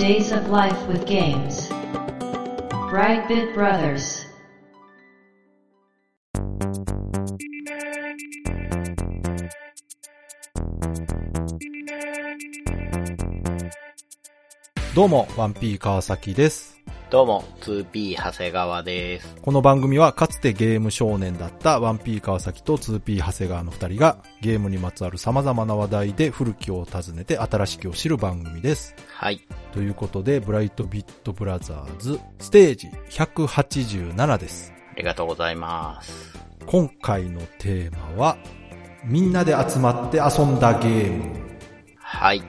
Days of Life with Games. Brightbit Brothers. どうも、ワンピー川崎です。どうも、2P 長谷川です。この番組はかつてゲーム少年だった 1P 川崎と 2P 長谷川の二人がゲームにまつわる様々な話題で古きを訪ねて新しきを知る番組です。はい。ということで、ブライトビットブラザーズステージ187です。ありがとうございます。今回のテーマは、みんなで集まって遊んだゲームはい。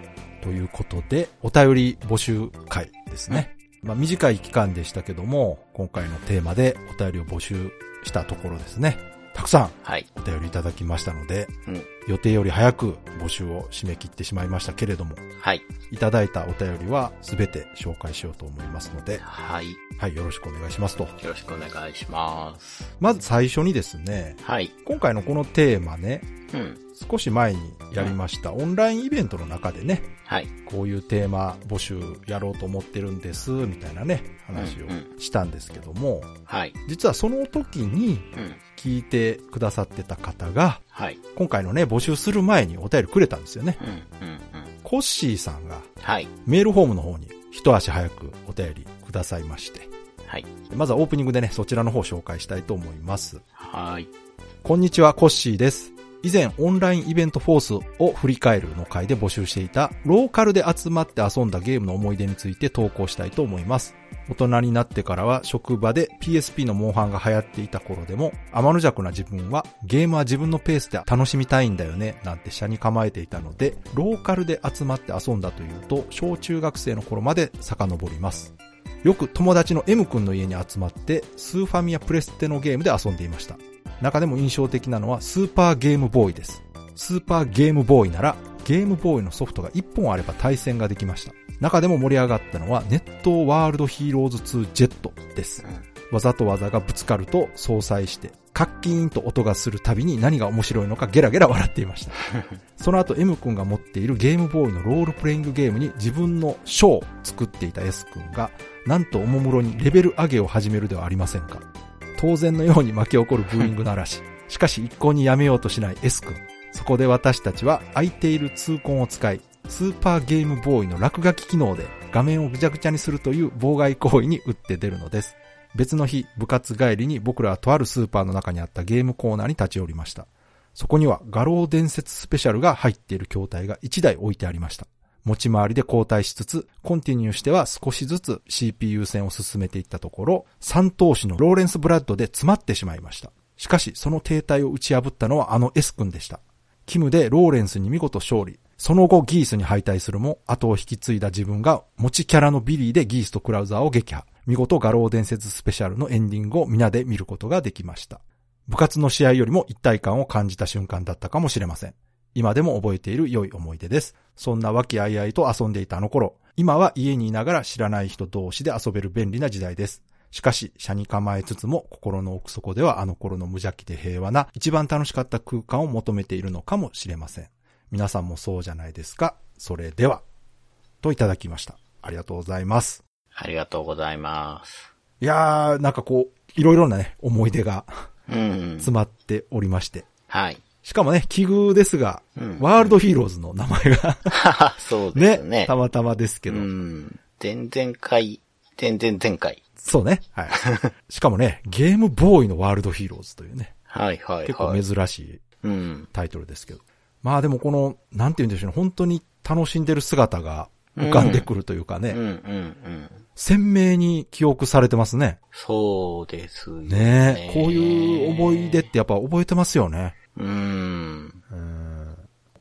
ということで、お便り募集会ですね。まあ短い期間でしたけども、今回のテーマでお便りを募集したところですね。たくさんはい。お便りいただきましたので、うん。予定より早く募集を締め切ってしまいましたけれども、はい。いただいたお便りは全て紹介しようと思いますので、はい。はい、よろしくお願いしますと。よろしくお願いします。まず最初にですね、はい。今回のこのテーマね、うん。少し前にやりましたオンラインイベントの中でね、はい。こういうテーマ募集やろうと思ってるんです、みたいなね、話うんをしたんですけども、はい。実はその時にうん。聞いてくださってた方が、はい。今回のね、募集する前にお便りくれたんですよね。うん。うん。うん。コッシーさんがはい。メールフォームの方に一足早くお便りくださいまして、はい。まずはオープニングでね、そちらの方を紹介したいと思います。はい。こんにちは、コッシーです。以前、オンラインイベントフォースを振り返るの回で募集していた、ローカルで集まって遊んだゲームの思い出について投稿したいと思います。大人になってからは職場で PSP のモンハンが流行っていた頃でも、天の弱な自分はゲームは自分のペースで楽しみたいんだよね、なんて下に構えていたので、ローカルで集まって遊んだというと、小中学生の頃まで遡ります。よく友達の M 君の家に集まって、スーファミやプレステのゲームで遊んでいました。中でも印象的なのはスーパーゲームボーイです。スーパーゲームボーイならゲームボーイのソフトが1本あれば対戦ができました。中でも盛り上がったのはネットワールドヒーローズ2ジェットです。技と技がぶつかると相殺して、カッキーンと音がするたびに何が面白いのかゲラゲラ笑っていました。その後 M 君が持っているゲームボーイのロールプレイングゲームに自分のショーを作っていた S 君が、なんとおもむろにレベル上げを始めるではありませんか。当然のように巻き起こるブーイングならし、かし一向にやめようとしない S 君。そこで私たちは空いている痛恨を使い、スーパーゲームボーイの落書き機能で画面をぐちゃぐちゃにするという妨害行為に打って出るのです。別の日、部活帰りに僕らはとあるスーパーの中にあったゲームコーナーに立ち寄りました。そこには画廊伝説スペシャルが入っている筐体が1台置いてありました。持ち回りで交代しつつ、コンティニューしては少しずつ CPU 線を進めていったところ、三頭身のローレンス・ブラッドで詰まってしまいました。しかし、その停滞を打ち破ったのはあの S 君でした。キムでローレンスに見事勝利。その後ギースに敗退するも、後を引き継いだ自分が持ちキャラのビリーでギースとクラウザーを撃破。見事餓狼伝説スペシャルのエンディングを皆で見ることができました。部活の試合よりも一体感を感じた瞬間だったかもしれません。今でも覚えている良い思い出です。そんな和気あいあいと遊んでいたあの頃、今は家にいながら知らない人同士で遊べる便利な時代です。しかし、車に構えつつも心の奥底ではあの頃の無邪気で平和な一番楽しかった空間を求めているのかもしれません。皆さんもそうじゃないですか。それでは、といただきました。ありがとうございます。ありがとうございます。いやー、なんかこう、いろいろなね、思い出がうん。詰まっておりまして。はい。しかもね、奇遇ですが、うんワールドヒーローズの名前が そうですねね。たまたまですけうど、ん。前々回、前々前回。そうね。はい。しかもね、ゲームボーイのワールドヒーローズというね、はいはい結構はい。珍しいうん。タイトルですけど。まあでもこの、なんて言うんでしょうね、本当に楽しんでる姿が浮かんでくるというかね、うんうんうん。鮮明に記憶されてますね。そうですよねね。こういう思い出ってやっぱ覚えてますよね。うん。うん。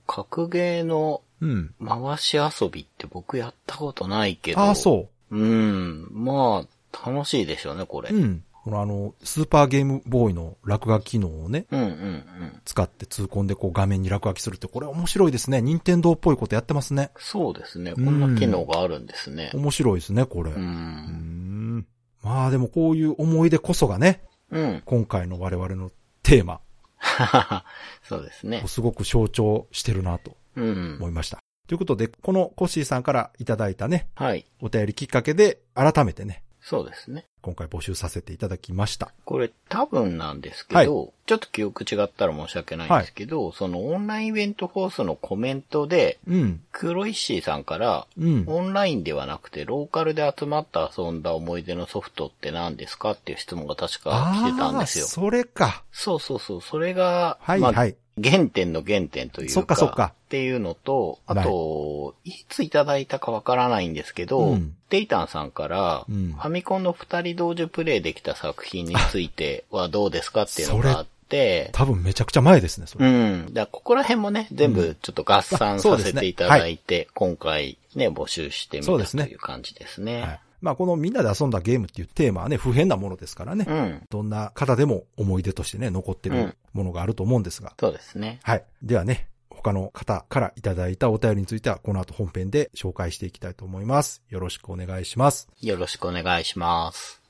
格ゲーのうん。回し遊びって僕やったことないけど。。ああ、そううん。まあ、楽しいでしょうね、これ。う。うん。このあの、スーパーゲームボーイの落書き機能をね、うんうんうん。使って痛恨でこう画面に落書きするって、これ面白いですね。任天堂っぽいことやってますね。そうですね。こんな機能があるんですね。面白いですね、これ。う。うんん。まあでもこういう思い出こそがね、うん。今回の我々のテーマ そうですねを。すごく象徴してるなとうん。思いました。ということで、このコッシーさんからいただいたね、はい。お便りきっかけで、改めてね、そうですね。今回募集させていただきました。これ多分なんですけど、ちょっと記憶違ったら申し訳ないんですけど、そのオンラインイベントフォースのコメントで、うん。黒石井さんから、うん。オンラインではなくてローカルで集まって遊んだ思い出のソフトって何ですかっていう質問が確か来てたんですよ。それか。そうそうそう。それが、まあはいはい。原点の原点というか、そっかそっかっていうのと、あと、い、ついただいたかわからないんですけど、うんデイタンさんから、うんファミコンの二人同時プレイできた作品についてはどうですかっていうのがあって、多分めちゃくちゃ前ですね、それ。うん。だここら辺もね、全部ちょっと合算させていただいて、今回ね、募集してみたそうですねという感じですね。はい。まあ、このみんなで遊んだゲームっていうテーマはね、不変なものですからね。うん。どんな方でも思い出としてね、残ってるものがあると思うんですが。そうですね。はい。ではね、他の方からいただいたお便りについては、この後本編で紹介していきたいと思います。よろしくお願いします。よろしくお願いします。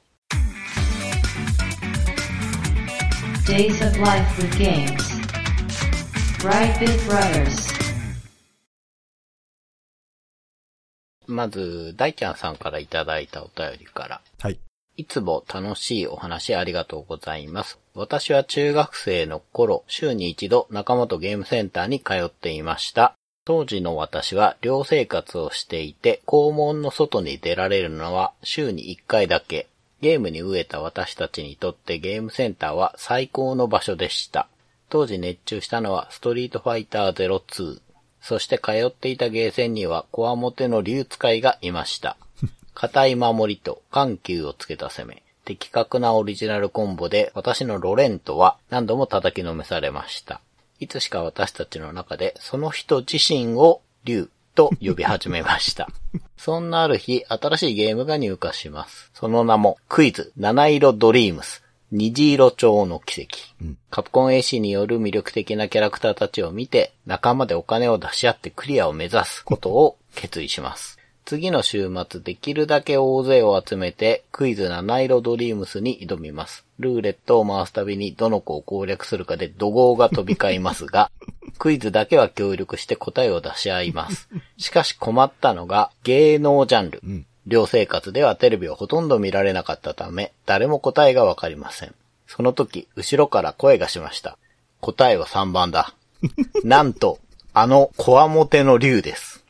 Days of Life with Games. Brightbit Brothers. まず、大ちゃんさんからいただいたお便りから。はい。いつも楽しいお話ありがとうございます。私は中学生の頃、週に一度仲間とゲームセンターに通っていました。当時の私は寮生活をしていて、校門の外に出られるのは週に1回だけ。ゲームに飢えた私たちにとってゲームセンターは最高の場所でした。当時熱中したのはストリートファイター02。そして通っていたゲーセンにはコアモテの竜使いがいました。硬い守りと緩急をつけた攻め。的確なオリジナルコンボで私のロレントは何度も叩きのめされました。いつしか私たちの中でその人自身を竜と呼び始めました。そんなある日、新しいゲームが入荷します。その名も、クイズ、七色ドリームス、虹色蝶の奇跡。うんカプコン AC による魅力的なキャラクターたちを見て、仲間でお金を出し合ってクリアを目指すことを決意します。次の週末できるだけ大勢を集めて、クイズ七色ドリームスに挑みます。ルーレットを回すたびにどの子を攻略するかで怒号が飛び交いますが、クイズだけは協力して答えを出し合います。しかし困ったのが芸能ジャンル。ん寮生活ではテレビをほとんど見られなかったため、誰も答えがわかりません。その時、後ろから声がしました。答えは3番だ。なんと、あの、コアモテの竜です。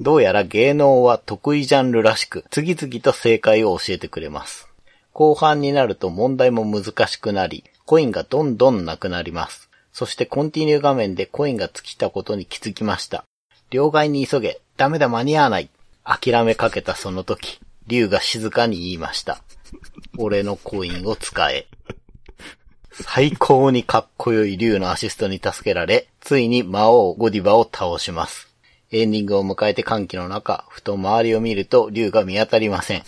どうやら芸能は得意ジャンルらしく、次々と正解を教えてくれます。後半になると問題も難しくなり、コインがどんどんなくなります。そしてコンティニュー画面でコインが尽きたことに気づきました。両替に急げ、ダメだ間に合わない。諦めかけたその時、竜が静かに言いました。俺のコインを使え。最高にかっこよい竜のアシストに助けられ、ついに魔王ゴディバを倒します。エンディングを迎えて歓喜の中、ふと周りを見ると竜が見当たりません。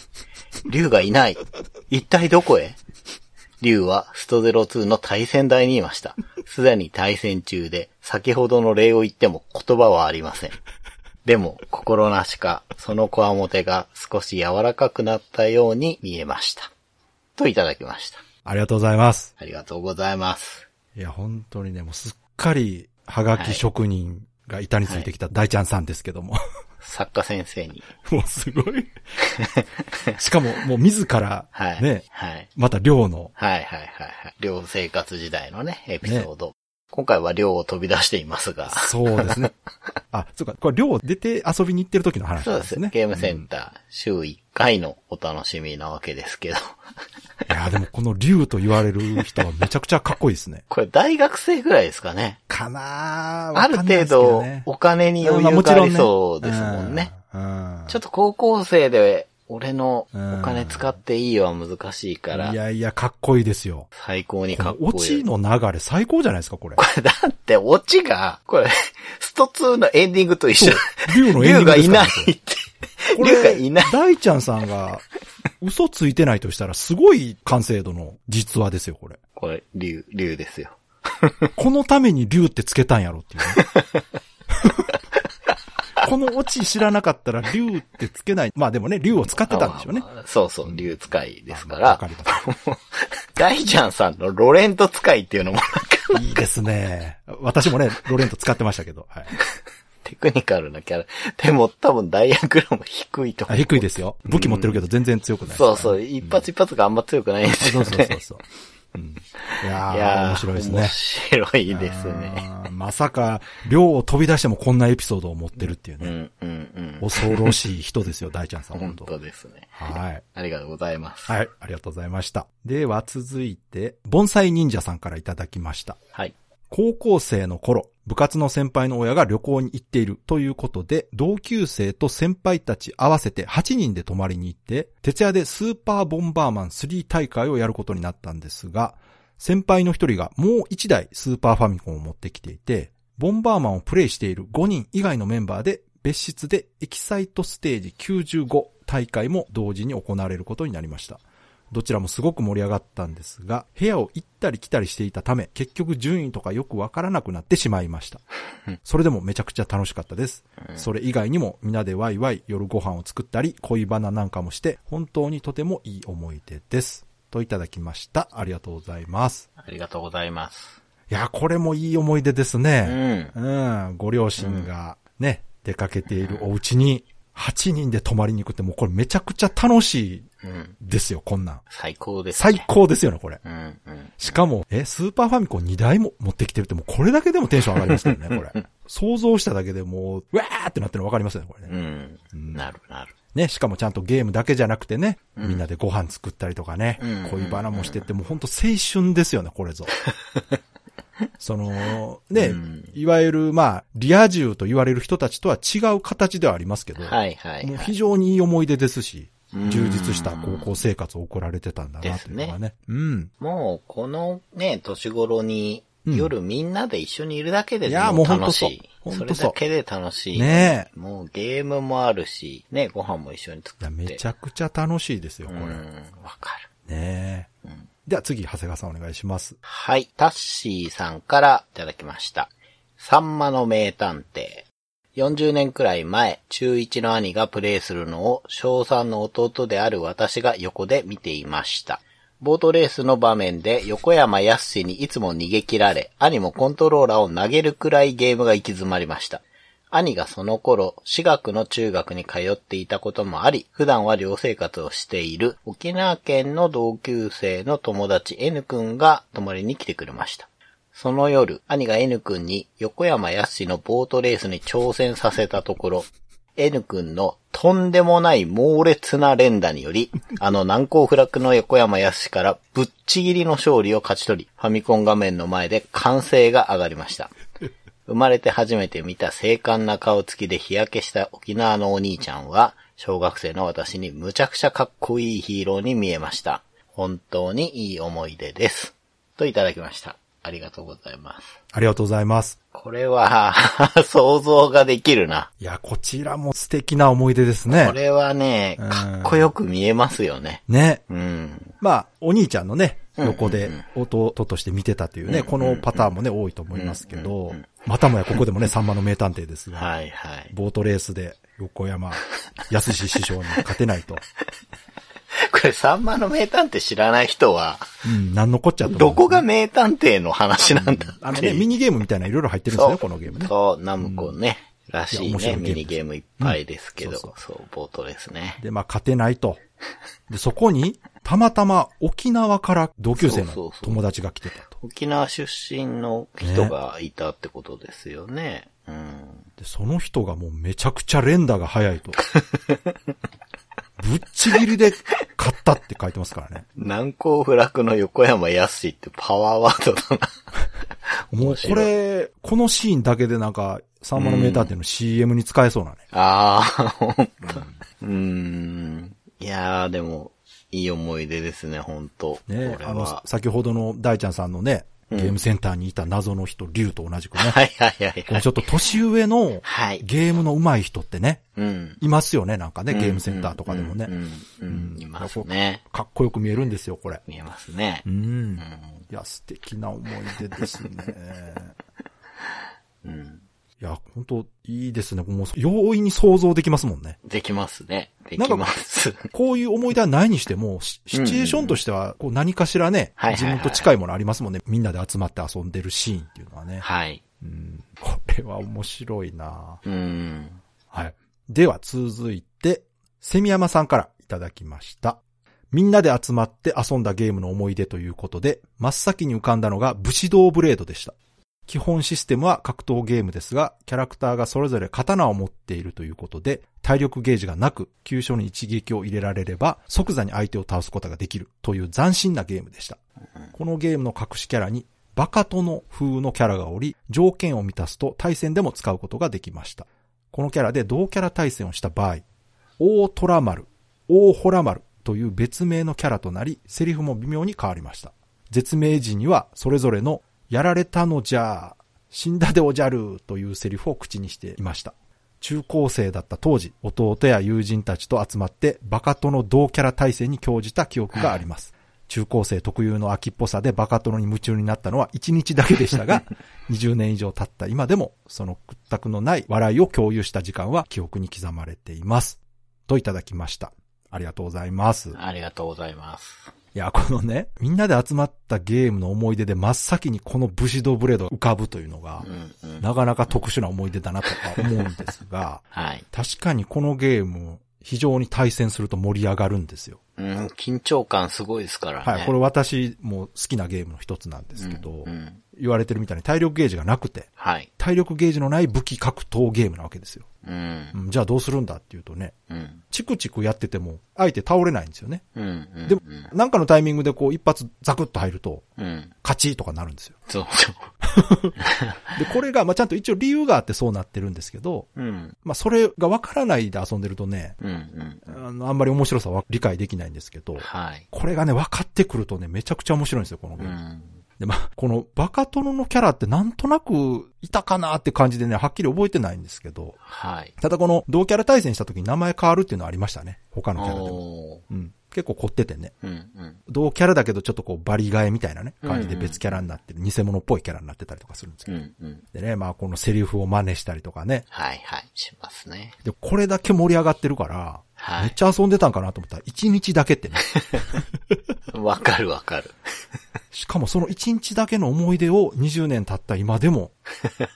竜がいない。一体どこへ？竜はスト02の対戦台にいました。すでに対戦中で、先ほどの礼を言っても言葉はありません。でも、心なしか、そのコアモテが少し柔らかくなったように見えました。といただきました。ありがとうございます。ありがとうございます。いや、本当にね、もうすっかり、はがき職人が板についてきた大ちゃんさんですけども。作家先生に。もうすごい。しかも、もう自ら、はい。ね、はい。また寮の、はいはいはいはい。寮生活時代のね、エピソード。今回は寮を飛び出していますが。そうですね。あ、そうか、これ寮出て遊びに行ってる時の話そうですすなんでね。ゲームセンうんター、週1回のお楽しみなわけですけど。いや、でもこの竜と言われる人はめちゃくちゃかっこいいですね。これ大学生ぐらいですかね。かなある程度、お金に余裕がありそうですもんね。。うん。ちょっと高校生で、俺のお金使っていいよは難しいからい、やいや、かっこいいですよ。最高にこかっこいい。のオチの流れ最高じゃないですか、これ。これだって、オチが、これ、スト2のエンディングと一緒。竜のエンディング竜がいないって。こ竜がれいない。大ちゃんさんが嘘ついてないとしたらすごい完成度の実話ですよ、これ。これ、竜、竜ですよ。このために竜ってつけたんやろっていうね。このオチ知らなかったら竜ってつけない。まあでもね、竜を使ってたんでしょうね。まあまあそうそう、竜使いですか。まあわからります大ちゃんさんのロレント使いっていうのもなんか、いいですね。私もね、ロレント使ってましたけど。はい。テクニカルなキャラ。でも多分ダイヤグラム低いと思あう。低いですよ。武器持ってるけど全然強くない、そうそう、一発一発があんま強くないんですそうよね。そうそうそう。うん、いやーいやー面白いですね。面白いですね。まさか、寮を飛び出してもこんなエピソードを持ってるっていうね。うんうんうん。恐ろしい人ですよ、大ちゃんさん、本当ですね。はい。ありがとうございます。はい、ありがとうございました。では続いて、盆栽忍者さんからいただきました。はい。高校生の頃、部活の先輩の親が旅行に行っているということで、同級生と先輩たち合わせて8人で泊まりに行って、徹夜でスーパーボンバーマン3大会をやることになったんですが、先輩の一人がもう一台スーパーファミコンを持ってきていて、ボンバーマンをプレイしている5人以外のメンバーで別室でエキサイトステージ95大会も同時に行われることになりました。どちらもすごく盛り上がったんですが、部屋を行ったり来たりしていたため、結局順位とかよくわからなくなってしまいました。それでもめちゃくちゃ楽しかったです。それ以外にもみんなでワイワイ夜ご飯を作ったり、恋バナなんかもして、本当にとてもいい思い出です。といただきました。ありがとうございます。ありがとうございます。いや、これもいい思い出ですうね。ん。うん。ご両親がね、出かけているお家に8人で泊まりに行くってもうこれめちゃくちゃ楽しいうん。ですよ、こんなん。最高です、最ね。高ですよね、これ。うんうん。しかも、え、スーパーファミコン2台も持ってきてるってもうこれだけでもテンション上がりますけどね、これ。想像しただけでもう、うわーってなってるの分かりますよね、これうね。ん。なるなる。ね、しかもちゃんとゲームだけじゃなくてね、みんなでご飯作ったりとかね、うん恋バナもしてって、もうほんと青春ですよね、これぞ。その、ね、うんいわゆる、まあ、リア充と言われる人たちとは違う形ではありますけど、はいはい、はい。もう非常にいい思い出ですし、うん充実した高校生活を送られてたんだなというのがね。うん。もう、このね、年頃に、うん夜みんなで一緒にいるだけで楽しい。そほんとそうれだけで楽しい。ねえもうゲームもあるし、ね、ご飯も一緒に作って。めちゃくちゃ楽しいですよ、これ。うん、わかる。ねえ。では次、長谷川さんお願いします。はい、タッシーさんからいただきました。サンマの名探偵。40年くらい前、中1の兄がプレイするのを、小3の弟である私が横で見ていました。ボートレースの場面で横山やすしにいつも逃げ切られ、兄もコントローラーを投げるくらいゲームが行き詰まりました。兄がその頃、私学の中学に通っていたこともあり、普段は寮生活をしている沖縄県の同級生の友達 N 君が泊まりに来てくれました。その夜、兄が N 君に横山やすしのボートレースに挑戦させたところ、N 君のとんでもない猛烈な連打により、あの難攻不落の横山やすしからぶっちぎりの勝利を勝ち取り、ファミコン画面の前で歓声が上がりました。生まれて初めて見た精悍な顔つきで日焼けした沖縄のお兄ちゃんは、小学生の私にむちゃくちゃかっこいいヒーローに見えました。本当にいい思い出です。といただきました。ありがとうございます。ありがとうございます。これは、想像ができるな。いや、こちらも素敵な思い出ですねこ。れはね、うんかっこよく見えますよね。ね。うん。まあ、お兄ちゃんのね、うん横で弟として見てたというね、うんこのパターンもね、多いと思いますけうんどうん、またもやここでもね、さんまの名探偵ですが、はいはい。ボートレースで横山康師匠に勝てないと。これ、サンマの名探偵知らない人は、うん、なんのこっちゃと思うどこが名探偵の話なんだっていう。あのね、ミニゲームみたいないろいろ入ってるんですよね、このゲームね。そう、ナムコね。らしいね。いいミニゲームいっぱいですけど、うんそそううボートですね。で、まあ、勝てないと。で、そこに、たまたま沖縄から同級生のそうそうそう友達が来てたと。沖縄出身の人がいたってことですよね。うん。で、その人がもうめちゃくちゃ連打が早いと。ぶっちぎりで勝ったって書いてますからね。難攻不落の横山康ってパワーワードだな。もうこれ、このシーンだけでなんか、サンマのメーターっていうの CM に使えそうなね。ああ、ほんと。うーん。いやー、でも、いい思い出ですね、ほんと。ねあの。先ほどの大ちゃんさんのね、ゲームセンターにいた謎の人、リュウと同じくね。はいはいはいはい。ちょっと年上のはい。ゲームの上手い人ってね、うん。いますよね、なんかね、ゲームセンターとかでもねう。ん、いますね。かっこよく見えるんですよ、これ。見えますねう。。うんん。いや、素敵な思い出ですね。うん。いや、本当いいですね。もう、容易に想像できますもんね。できますね。できます。こういう思い出はないにしても、シシチュエーションとしては、こう何かしらね、自分と近いものありますもんね。みんなで集まって遊んでるシーンっていうのはね。はい。うんこれは面白いなうん。はい。では続いて、セミヤマさんからいただきました。みんなで集まって遊んだゲームの思い出ということで、真っ先に浮かんだのが武士道ブレードでした。基本システムは格闘ゲームですが、キャラクターがそれぞれ刀を持っているということで、体力ゲージがなく、急所に一撃を入れられれば、即座に相手を倒すことができるという斬新なゲームでした。このゲームの隠しキャラに、バカ殿風のキャラがおり、条件を満たすと対戦でも使うことができました。このキャラで同キャラ対戦をした場合、大虎丸、大ホラ丸という別名のキャラとなり、セリフも微妙に変わりました。絶命時にはそれぞれの、やられたのじゃ、死んだでおじゃるというセリフを口にしていました。中高生だった当時、弟や友人たちと集まってバカ殿同キャラ対戦に興じた記憶があります。中高生特有の秋っぽさでバカ殿に夢中になったのは1日だけでしたが、20年以上経った今でも、その屈託のない笑いを共有した時間は記憶に刻まれています。といただきました。ありがとうございます。ありがとうございます。いや、このね、みんなで集まったゲームの思い出で真っ先にこの武士道ブレードが浮かぶというのがう、んうん。なかなか特殊な思い出だなとか思うんですが、はい。確かにこのゲーム、非常に対戦すると盛り上がるんですよ。うん、緊張感すごいですからね。はい。これ私も好きなゲームの一つなんですけど、うんうん言われてるみたいに体力ゲージがなくて、はい。体力ゲージのない武器格闘ゲームなわけですよ。うんう。んじゃあどうするんだっていうとね、うん。チクチクやってても相手倒れないんですよね。うん。うん。でも、なんかのタイミングでこう一発ザクッと入ると、うん。勝ちとかなるんですよ。そう。で、これが、まあ、ちゃんと一応理由があってそうなってるんですけど、うん。まあ、それがわからないで遊んでるとね、うん。うん。あの、あんまり面白さは理解できないんですけど、はい。これがね、分かってくるとね、めちゃくちゃ面白いんですよ、このゲーム。うん。で、まあ、このバカ殿のキャラってなんとなくいたかなって感じでね、はっきり覚えてないんですけど、はい。ただこの同キャラ対戦した時に名前変わるっていうのはありましたね。他のキャラでも。うん。結構凝っててね。うん。うん。同キャラだけどちょっとこうバリ替えみたいなね、感じで別キャラになってる、偽物っぽいキャラになってたりとかするんですけど。うん。うん。でね、まあこのセリフを真似したりとかね。はい。はい。しますね。で、これだけ盛り上がってるから、はいめっちゃ遊んでたんかなと思ったら、1日だけってね。わかるわかる。しかもその1日だけの思い出を20年経った今でも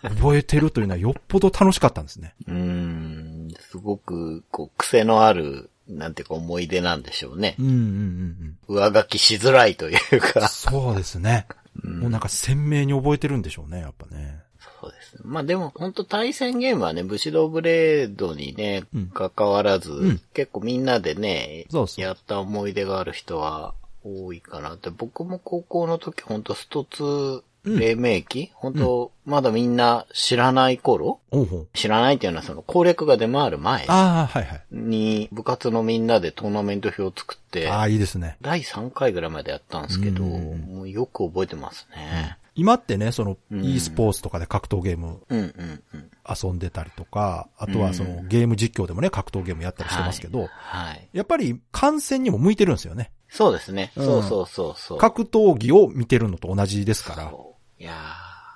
覚えてるというのはよっぽど楽しかったんですね。うーん。すごく、こう、癖のある、なんていうか思い出なんでしょうねう。んうんうんうん。上書きしづらいというか。そうですね。もうなんか鮮明に覚えてるんでしょうね、やっぱね。ですね。まあでも、本当対戦ゲームはね、武士道ブレードにねうん、関わらず、ん結構みんなでね、そうそうやった思い出がある人は多いかなって。僕も高校の時本当ストツ黎明期、本当まだみんな知らない頃おうほう。知らないっていうのはその攻略が出回る前ああ、はいはい。に部活のみんなでトーナメント表を作って、ああ、いいですね。第3回ぐらいまでやったんですけど、うんもうよく覚えてますね。今ってね、その、うん e スポーツとかで格闘ゲーム。遊んでたりとか、あとはそのゲーム実況でもね、格闘ゲームやったりしてますけど、はい。やっぱり観戦にも向いてるんですよね。そうですね。うんそうそうそうそう。格闘技を見てるのと同じですから。そういや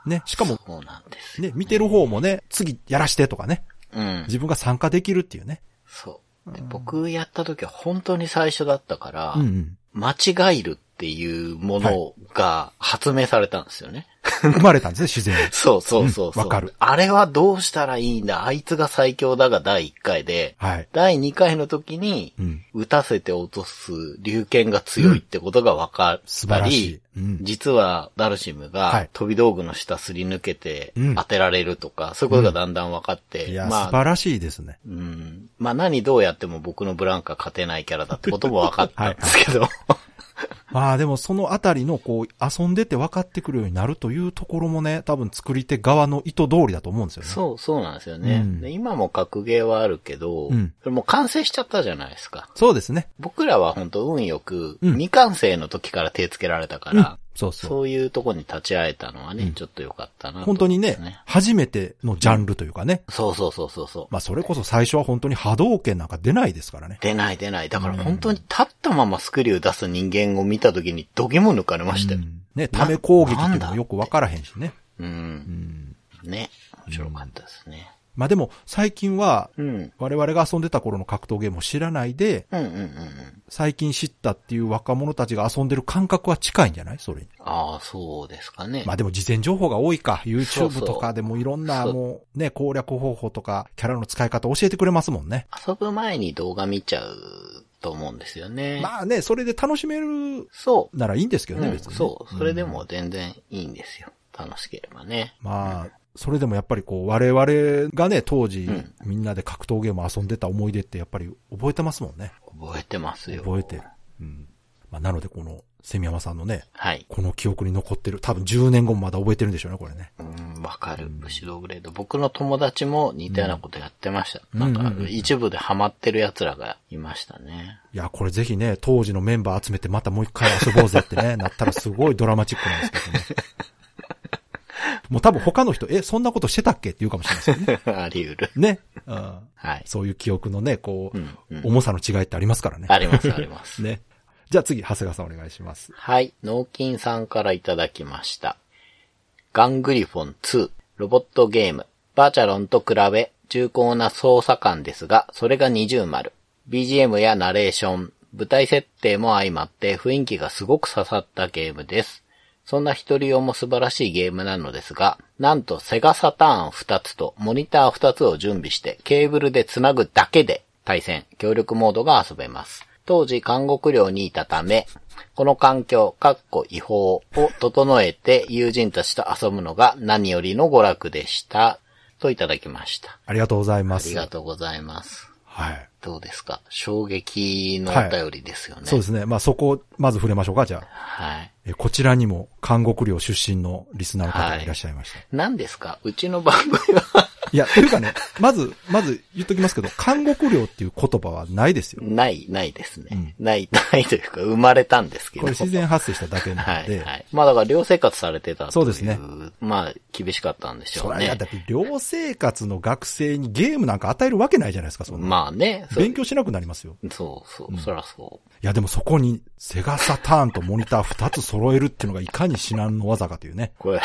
ね、しーかも、そうなんですよ。ね、見てる方もね、次やらしてとかね、うん。自分が参加できるっていうね。そう。で僕やった時は本当に最初だったから、うんうん。間違えるっていうものが発明されたんですよね。生まれたんですね、自然に。そうそうそうそう、うんわかるあれはどうしたらいいんだ？あいつが最強だが第1回で、はい。第2回の時に、うん。打たせて落とす龍剣が強いってことが分か素ったり、晴らしい。うん。実はダルシムはがい飛び道具の下すり抜けてうん当てられるとか、そういうことがだんだん分かって、いや、まあ、素晴らしいですね。うん、まあ何どうやっても僕のブランカ勝てないキャラだってことも分かったんですけど、まあでもそのあたりのこう遊んでて分かってくるようになるというところもね、多分作り手側の意図通りだと思うんですよね。そう、そうなんですよね。うんで今も格ゲーはあるけど、うんそれもう完成しちゃったじゃないですか。そうですね。僕らは本当運よく、うん未完成の時から手つけられたかうんら、。そうそう。そういうとこに立ち会えたのはね、うんちょっと良かったなと本当にね初めてのジャンルというかね。そうそうそうそうそう。まあそれこそ最初は本当に波動拳なんか出ないですからね。出ない出ない。だから本当に立ったままスクリュー出す人間を見た時に度肝抜かれましたよ。うんね、ため攻撃っていうのもよく分からへんしね。うん。うん。ね。面白かったですね。まあでも、最近は、うん。我々が遊んでた頃の格闘ゲームを知らないで。最近知ったっていう若者たちが遊んでる感覚は近いんじゃない？それに。ああ、そうですかね。まあでも事前情報が多いか。YouTube とかでもいろんなもうね、攻略方法とか、キャラの使い方教えてくれますもんね。遊ぶ前に動画見ちゃうと思うんですよね。まあね、それで楽しめるそう。ならいいんですけどね、うん別にね、そう。それでも全然いいんですよ。楽しければね。まあ、それでもやっぱりこう、我々がね、当時、うんみんなで格闘ゲーム遊んでた思い出ってやっぱり覚えてますもんね。覚えてますよ。覚えてる。うん。まあ、なのでこの、セミヤマさんのね、はい。この記憶に残ってる。多分10年後もまだ覚えてるんでしょうね、これね。うん、わかる。武士道グレード。僕の友達も似たようなことやってました。うんなんか一部でハマってる奴らがいましたね。いや、これぜひね、当時のメンバー集めてまたもう一回遊ぼうぜってね、なったらすごいドラマチックなんですけどね。もう多分他の人、え、そんなことしてたっけって言うかもしれないですよね。あり得る。ね。うん。はい。そういう記憶のね、こう、うんうん重さの違いってありますからね。あります、あります。ね。じゃあ次、長谷川さんお願いします。はい。脳筋さんからいただきました。ガングリフォン2、ロボットゲーム。バーチャロンと比べ、重厚な操作感ですが、それが二重丸。BGM やナレーション、舞台設定も相まって雰囲気がすごく刺さったゲームです。そんな一人用も素晴らしいゲームなのですが、なんとセガサターン2つとモニター2つを準備してケーブルで繋ぐだけで対戦、協力モードが遊べます。当時監獄寮にいたため、この環境、かっこ違法を整えて友人たちと遊ぶのが何よりの娯楽でした。といただきました。ありがとうございまあす。りがとうございます。はい。どうですか？衝撃のお便りですよね。そうですね。まあそこをまず触れましょうか、じゃあ。はい。えこちらにも監獄寮出身のリスナーの方がいらっしゃいました。何ですか？うちの番組はい、や、というかね、まず、まず言っときますけど、監獄寮っていう言葉はないですよ。ない、ないですね。ない、ないというか生まれたんですけど。これ自然発生しただけなので、はい、はい。まあだから寮生活されてたという。そうですね。まあ厳しかったんでしょねそうれは。だって寮生活の学生にゲームなんか与えるわけないじゃないですか、そんな。まあね。勉強しなくなりますよ。そうそう、そらそいやでもそこにセガサターンとモニター2つ揃えるっていうのがいかに至難の技かというね。う。これ、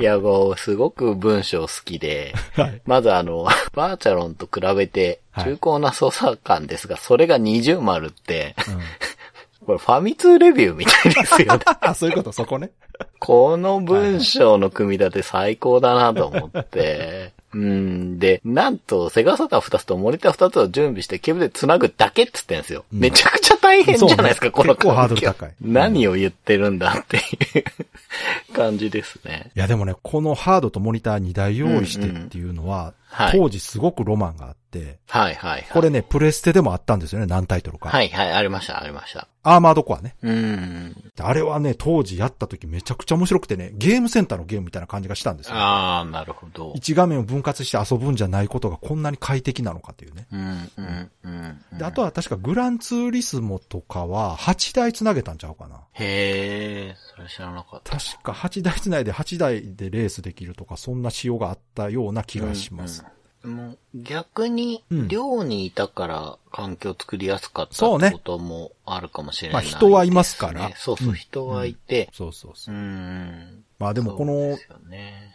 いや、こう、すごく文章好きで、はい。まずあの、バーチャロンと比べて、はい重厚な操作感ですが、それが二重丸って、うん。これファミ通レビューみたいですよね。あ、そういうこと、そこね。この文章の組み立て最高だなと思って。うん。で、なんと、セガサターン2つとモニター2つを準備してケーブルで繋ぐだけって言ってんですよ。めちゃくちゃ大変じゃないですか、ねこの結構ハードル高い何を言ってるんだっていう感じですね。いやでもね、このハードとモニター2台用意してっていうのは、はい当時すごくロマンがあって、はいはいはい。これね、プレステでもあったんですよね、何タイトルか。はいはい、ありました、ありました。アーマードコアね。うん。あれはね、当時やった時めちゃくちゃ面白くてね、ゲームセンターのゲームみたいな感じがしたんですよ。ああ、なるほど。一画面を分割して遊ぶんじゃないことがこんなに快適なのかというね。うん、うん、うん。で、あとは確かグランツーリスモとかは8台繋げたんちゃうかな。へえ、それ知らなかった。確か8台繋いで8台でレースできるとか、そんな仕様があったような気がします。うんうんもう逆に、うん。寮にいたから環境作りやすかったそうね。ってこともあるかもしれない、まあ人はいますから。そうそう、うん。人はいて。そうそうそう。う。ん。まあでもこの。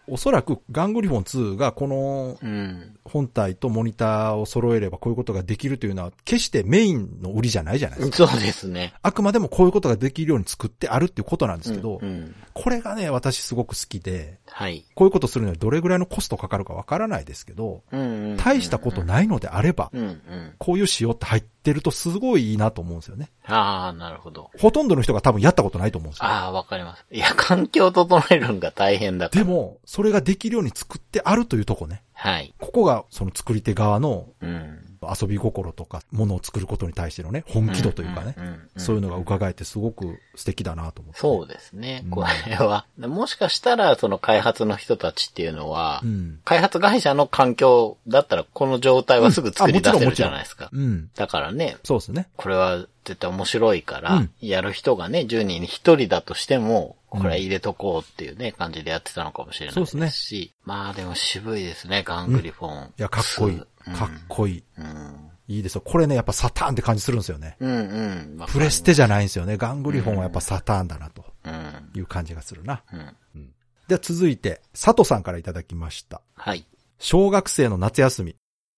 おそらくガングリフォン2がこのうん。本体とモニターを揃えればこういうことができるというのは決してメインの売りじゃないじゃないですか。そうですね。あくまでもこういうことができるように作ってあるっていうことなんですけど、うんうんこれがね、私すごく好きで、はい。こういうことするのにどれぐらいのコストかかるかわからないですけど、うんうんうん大したことないのであれば、うんうん。こういう仕様って入ってるとすごいいいなと思うんですよね。ああ、なるほど。ほとんどの人が多分やったことないと思うんですよ。ああ、わかります。いや、環境を整えるのが大変だから。でも、それができるように作ってあるというとこね。はい。ここがその作り手側のうん。遊び心とか、ものを作ることに対してのね、本気度というかねそういうのが伺えてすごく素敵だなと思って。そうですねう。んこれは、もしかしたら、その開発の人たちっていうのは、うん。開発会社の環境だったら、この状態はすぐ作り出せるじゃないですか。うん。だからね、そうですね。これは絶対面白いから、うんやる人がね、10人に1人だとしても、これは入れとこうっていうね、感じでやってたのかもしれないそうでですすし。まあでも渋いですね、ガングリフォン。いや、かっこいい。うんかっこいい。うん。いいですよ。これね、やっぱサターンって感じするんですよね。うんうん。プレステじゃないんですよね。ガングリフォンはやっぱサターンだなとうん。いう感じがするな。うん。では続いて、佐藤さんからいただきました。はい。小学生の夏休み、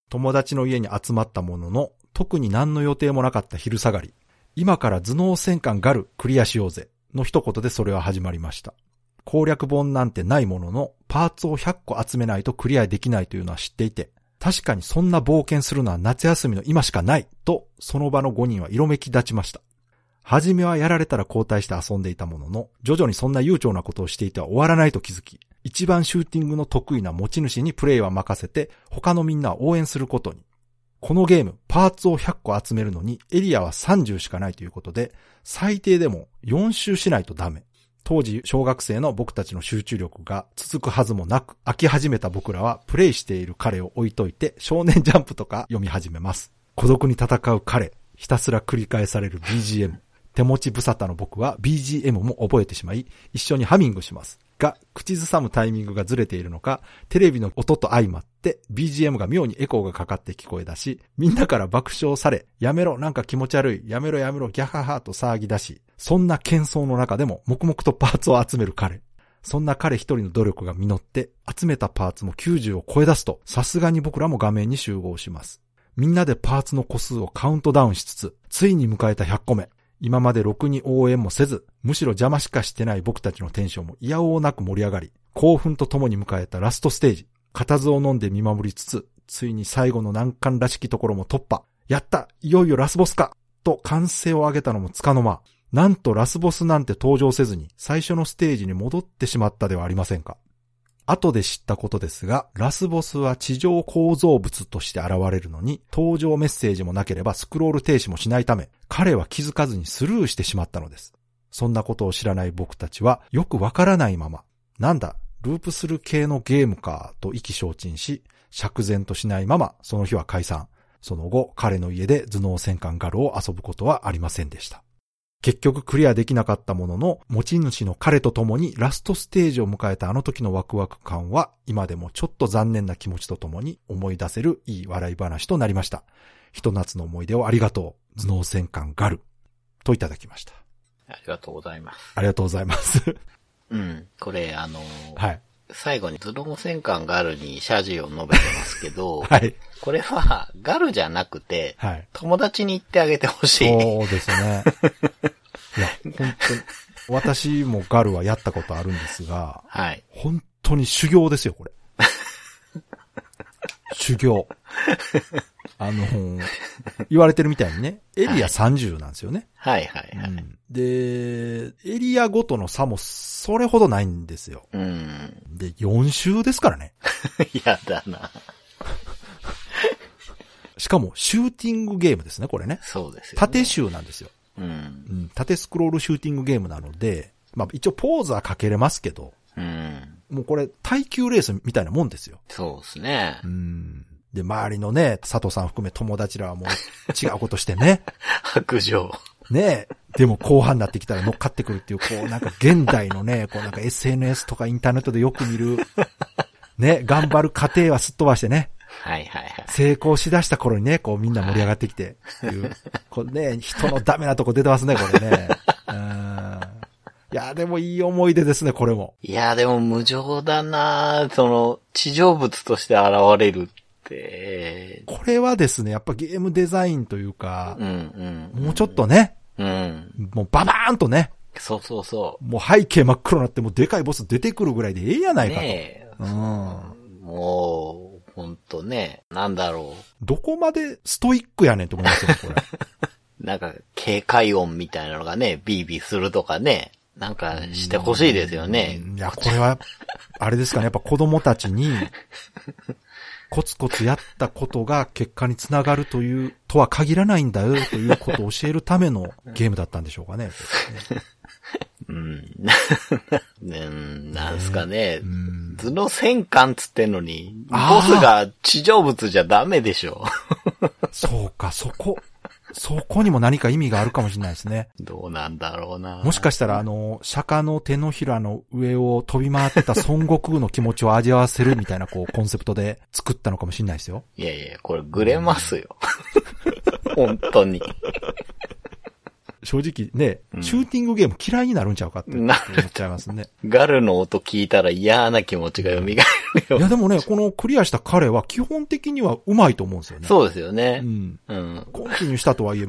友達の家に集まったものの、特に何の予定もなかった昼下がり、今から頭脳戦艦ガルクリアしようぜ、の一言でそれは始まりました。攻略本なんてないものの、パーツを100個集めないとクリアできないというのは知っていて、確かにそんな冒険するのは夏休みの今しかない、と、その場の5人は色めき立ちました。はじめはやられたら交代して遊んでいたものの、徐々にそんな悠長なことをしていては終わらないと気づき、一番シューティングの得意な持ち主にプレイは任せて、他のみんなを応援することに。このゲーム、パーツを100個集めるのにエリアは30しかないということで、最低でも4周しないとダメ。当時、小学生の僕たちの集中力が続くはずもなく、飽き始めた僕らはプレイしている彼を置いといて、少年ジャンプとか読み始めます。孤独に戦う彼、ひたすら繰り返される BGM。手持ち無沙汰の僕は BGM も覚えてしまい、一緒にハミングします。が、口ずさむタイミングがずれているのか、テレビの音と相まって、BGM が妙にエコーがかかって聞こえ出し、みんなから爆笑され、やめろ、なんか気持ち悪い、やめろやめろ、ギャハハと騒ぎ出し、そんな喧騒の中でも黙々とパーツを集める彼。そんな彼一人の努力が実って、集めたパーツも90を超え出すと、さすがに僕らも画面に集合します。みんなでパーツの個数をカウントダウンしつつ、ついに迎えた100個目。今までろくに応援もせず、むしろ邪魔しかしてない僕たちのテンションも嫌おうなく盛り上がり、興奮とともに迎えたラストステージ。固唾を飲んで見守りつつ、ついに最後の難関らしきところも突破。やったいよいよラスボスかと歓声を上げたのもつかの間。なんとラスボスなんて登場せずに最初のステージに戻ってしまったではありませんか。後で知ったことですが、ラスボスは地上構造物として現れるのに、登場メッセージもなければスクロール停止もしないため、彼は気づかずにスルーしてしまったのです。そんなことを知らない僕たちは、よくわからないまま、なんだ、ループする系のゲームか、と意気消沈し、釈然としないまま、その日は解散。その後、彼の家で頭脳戦艦ガルを遊ぶことはありませんでした。結局クリアできなかったものの、持ち主の彼と共にラストステージを迎えたあの時のワクワク感は、今でもちょっと残念な気持ちとともに思い出せるいい笑い話となりました。ひと夏の思い出をありがとう。頭脳戦艦ガル。といただきました。ありがとうございます。ありがとうございます。うん。これ、あのーはい。最後に頭脳戦艦ガルに謝辞を述べてますけど、はい。これはガルじゃなくて、はい。友達に言ってあげてほしい。そうですね。いや、本当に。私もガルはやったことあるんですが、はい。本当に修行ですよ、これ。修行。あの、言われてるみたいにね、エリア30なんですよね。はいはいはい。うんで、エリアごとの差もそれほどないんですよ。うん。で、4周ですからね。やだな。しかも、シューティングゲームですね、これね。そうですよ、ね。縦集なんですよ。うん。うん、縦スクロールシューティングゲームなので、まあ一応ポーズはかけれますけど、うん。もうこれ耐久レースみたいなもんですよ。そうですねう。ん。で、周りのね、佐藤さん含め友達らはもう違うことしてね。白状。ねでも後半になってきたら乗っかってくるっていう、こうなんか現代のね、こうなんか SNS とかインターネットでよく見る、ね、頑張る過程はすっ飛ばしてね、はいはいはい。成功しだした頃にね、こうみんな盛り上がってきて、いう、こうね、人のダメなとこ出てますね、これね。うん。いや、でもいい思い出ですね、これも。いや、でも無情だなその、地上物として現れるって、これはですね、やっぱゲームデザインというかう、んうん。もうちょっとね、うん。もうババーンとね、そうそうそもう背景真っ黒になってもうでかいボス出てくるぐらいでええやなう。いかと。ねえ。うん。もう、ほんとね、なんだろどこまでストイックやねんと思いますよ、これ。う。なんか、警戒音みたいなのがね、ビービーするとかね、なんかしてほしいですよね。いや、これは、あれですかね、やっぱ子供たちに、コツコツやったことが結果につながるという、とは限らないんだよということを教えるためのゲームだったんでしょうかね。うん。ねなんすかね。うん。頭脳戦艦つってんのに、ボスが地上物じゃダメでしょ。そうか、そこ、そこにも何か意味があるかもしれないですね。どうなんだろうな。もしかしたら、あの、釈迦の手のひらの上を飛び回ってた孫悟空の気持ちを味わわせるみたいな、こう、コンセプトで作ったのかもしれないですよ。いやいや、これグレますよ。本当に。正直ね、うんシューティングゲーム嫌いになるんちゃうかって思なっちゃいますね。ガルの音聞いたら嫌な気持ちが蘇るいよ。やでもね、このクリアした彼は基本的には上手いと思うんですよね。そうですよねう。ん。うん。コンティニューしたとはいえ、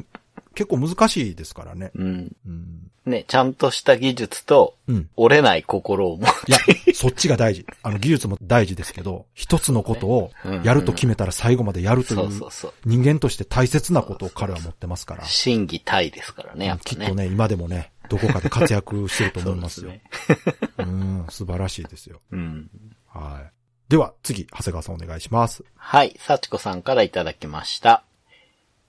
結構難しいですからね。うん。うん。ね、ちゃんとした技術と、うん。折れない心を持っいや、そっちが大事。あの、技術も大事ですけど、一つのことをうんやると決めたら最後までやるといそううそうそう。人間として大切なことを彼は持ってますから。審議体ですからね、やっぱね。きっとね、今でもね、どこかで活躍してるとそ思いますよ。うね。うん、素晴らしいですよ。うん。はい。では、次、長谷川さんお願いします。はい、幸子さんからいただきました。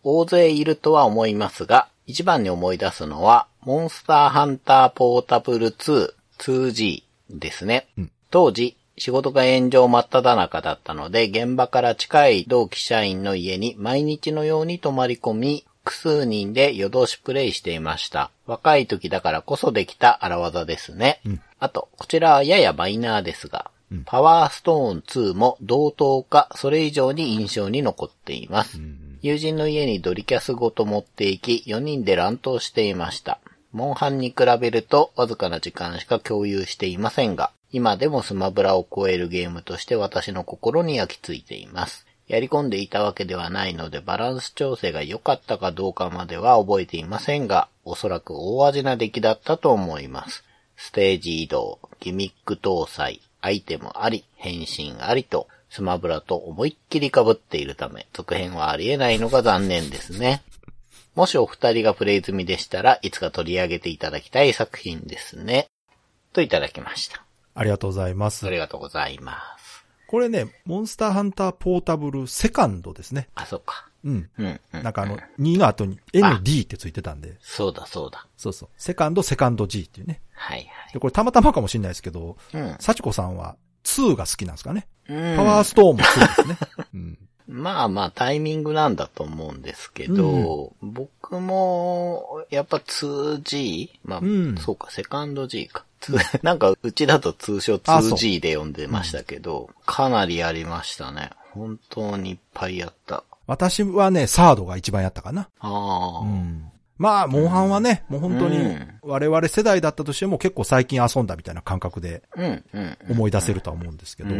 大勢いるとは思いますが、一番に思い出すのは、モンスターハンターポータブル2、2G ですね。うん当時、仕事が炎上真っ只中だったので、現場から近い同期社員の家に毎日のように泊まり込み、複数人で夜通しプレイしていました。若い時だからこそできた荒技ですね。うんあと、こちらはややマイナーですが、うんパワーストーン2も同等か、それ以上に印象に残っています。うん。友人の家にドリキャスごと持って行き、4人で乱闘していました。モンハンに比べるとわずかな時間しか共有していませんが、今でもスマブラを超えるゲームとして私の心に焼き付いています。やり込んでいたわけではないのでバランス調整が良かったかどうかまでは覚えていませんが、おそらく大味な出来だったと思います。ステージ移動、ギミック搭載、アイテムあり、変身ありと、スマブラと思いっきり被っているため、続編はありえないのが残念ですね。もしお二人がプレイ済みでしたらいつか取り上げていただきたい作品ですね。といただきました。ありがとうございますあ。りがとうございます。これね、モンスターハンターポータブルセカンドですね。あ、そっか。うん。うん、うん。なんかあの、2の後に ND ってついてたんで、そうだそうだ。そうそう。セカンド、セカンド G っていうね。はいで、これたまたまかもしれないですけど、はい。幸子さんは2が好きなんですかね。うん。パワーストーンも2ですね。うん。まあまあタイミングなんだと思うんですけど、僕も、やっぱ 2G? まあ、うんそうか、セカンド G か。つ なんか、うちだと通称あそう 2G で呼んでましたけど、かなりやりましたね。本当にいっぱいやった。私はね、サードが一番やったかな。ああ、うん。まあ、モンハンはね、もう本当にうん、我々世代だったとしても結構最近遊んだみたいな感覚で。思い出せるとは思うんですけど。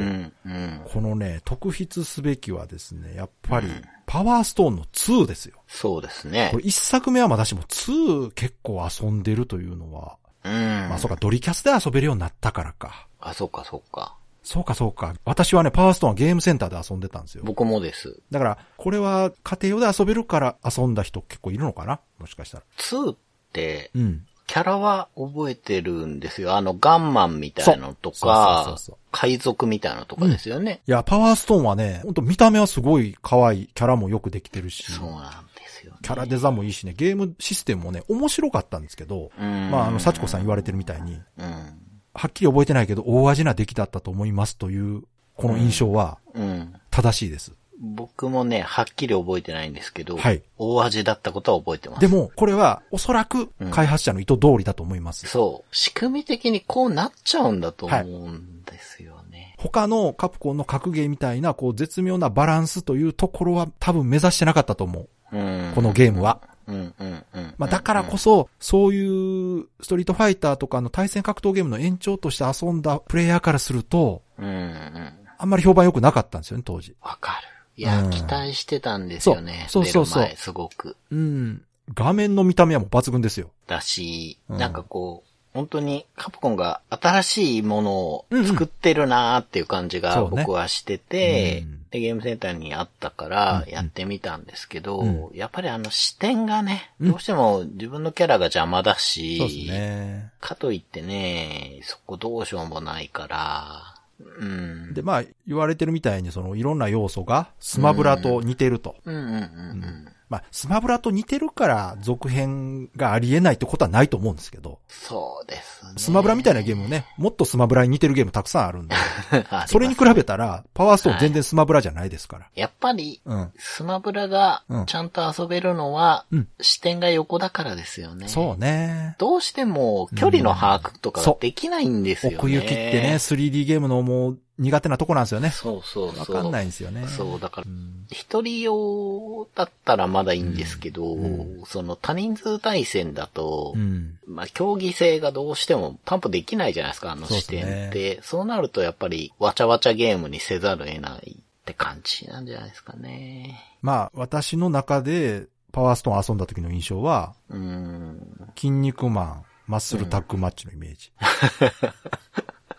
このね、特筆すべきはですね、やっぱり、パワーストーンの2ですよ。そうですねこ。れ一作目は私も2結構遊んでるというのは、うん。まあそうか、ドリキャスで遊べるようになったからか。あ、そうか、そうか。そうかそうか。私はね、パワーストーンはゲームセンターで遊んでたんですよ。僕もです。だから、これは家庭用で遊べるから遊んだ人結構いるのかな？もしかしたら。2って、うん。キャラは覚えてるんですよ。あの、ガンマンみたいのとか海賊みたいなのとかですよね。いや、パワーストーンはね、ほんと見た目はすごい可愛い。キャラもよくできてるし。そうなんですよ、ね。キャラデザもいいしね、ゲームシステムもね、面白かったんですけど、うんまあ、あの、幸子さん言われてるみたいに、うん。はっきり覚えてないけど、大味な出来だったと思いますという、この印象はうん。正しいです。僕もね、はっきり覚えてないんですけど、はい大味だったことは覚えてます。でも、これは、おそらく、開発者の意図通りだと思います。そう。仕組み的にこうなっちゃうんだと思うんですよね。他のカプコンの格ゲーみたいな、こう、絶妙なバランスというところは多分目指してなかったと思う。うん。このゲームは。うんうんうん。まあ、だからこそ、そういう、ストリートファイターとかの対戦格闘ゲームの延長として遊んだプレイヤーからすると、うんうん。あんまり評判良くなかったんですよね、当時。わかる。いや、うん期待してたんですよね。そうそうそうすごく。うん。画面の見た目はもう抜群ですよ。だし、うんなんかこう、本当にカプコンが新しいものをうんうん作ってるなーっていう感じが僕はしてて、うんで、ゲームセンターにあったからやってみたんですけど、うやっぱりあの視点がね、うんどうしても自分のキャラが邪魔だし、そうですね。かといってね、そこどうしようもないから、うん。で、まあ、言われてるみたいに、その、いろんな要素が、スマブラと似てると。うんうんうんうん。まあ、スマブラと似てるから、続編がありえないってことはないと思うんですけど、そうですね。スマブラみたいなゲームね、もっとスマブラに似てるゲームたくさんあるんで、それに比べたら、パワーストーン全然スマブラじゃないですから。やっぱり、うん。スマブラがうんちゃんと遊べるのは、うん視点が横だからですよね。そうね。どうしても距離の把握とかできないんですよね。奥行きってね、3D ゲームのもう苦手なとこなんですよね。そうそうそう。わかんないんですよね。そう、だからう、ん一人用だったらまだいいんですけど、うんその多人数対戦だと、うん。まあ、競技性がどうしても担保できないじゃないですか、あの視点って。そうなるとやっぱり、わちゃわちゃゲームにせざるを得ないって感じなんじゃないですかね。まあ、私の中で、パワーストーン遊んだ時の印象は、うーん。筋肉マン、マッスルタッグマッチのイメージ。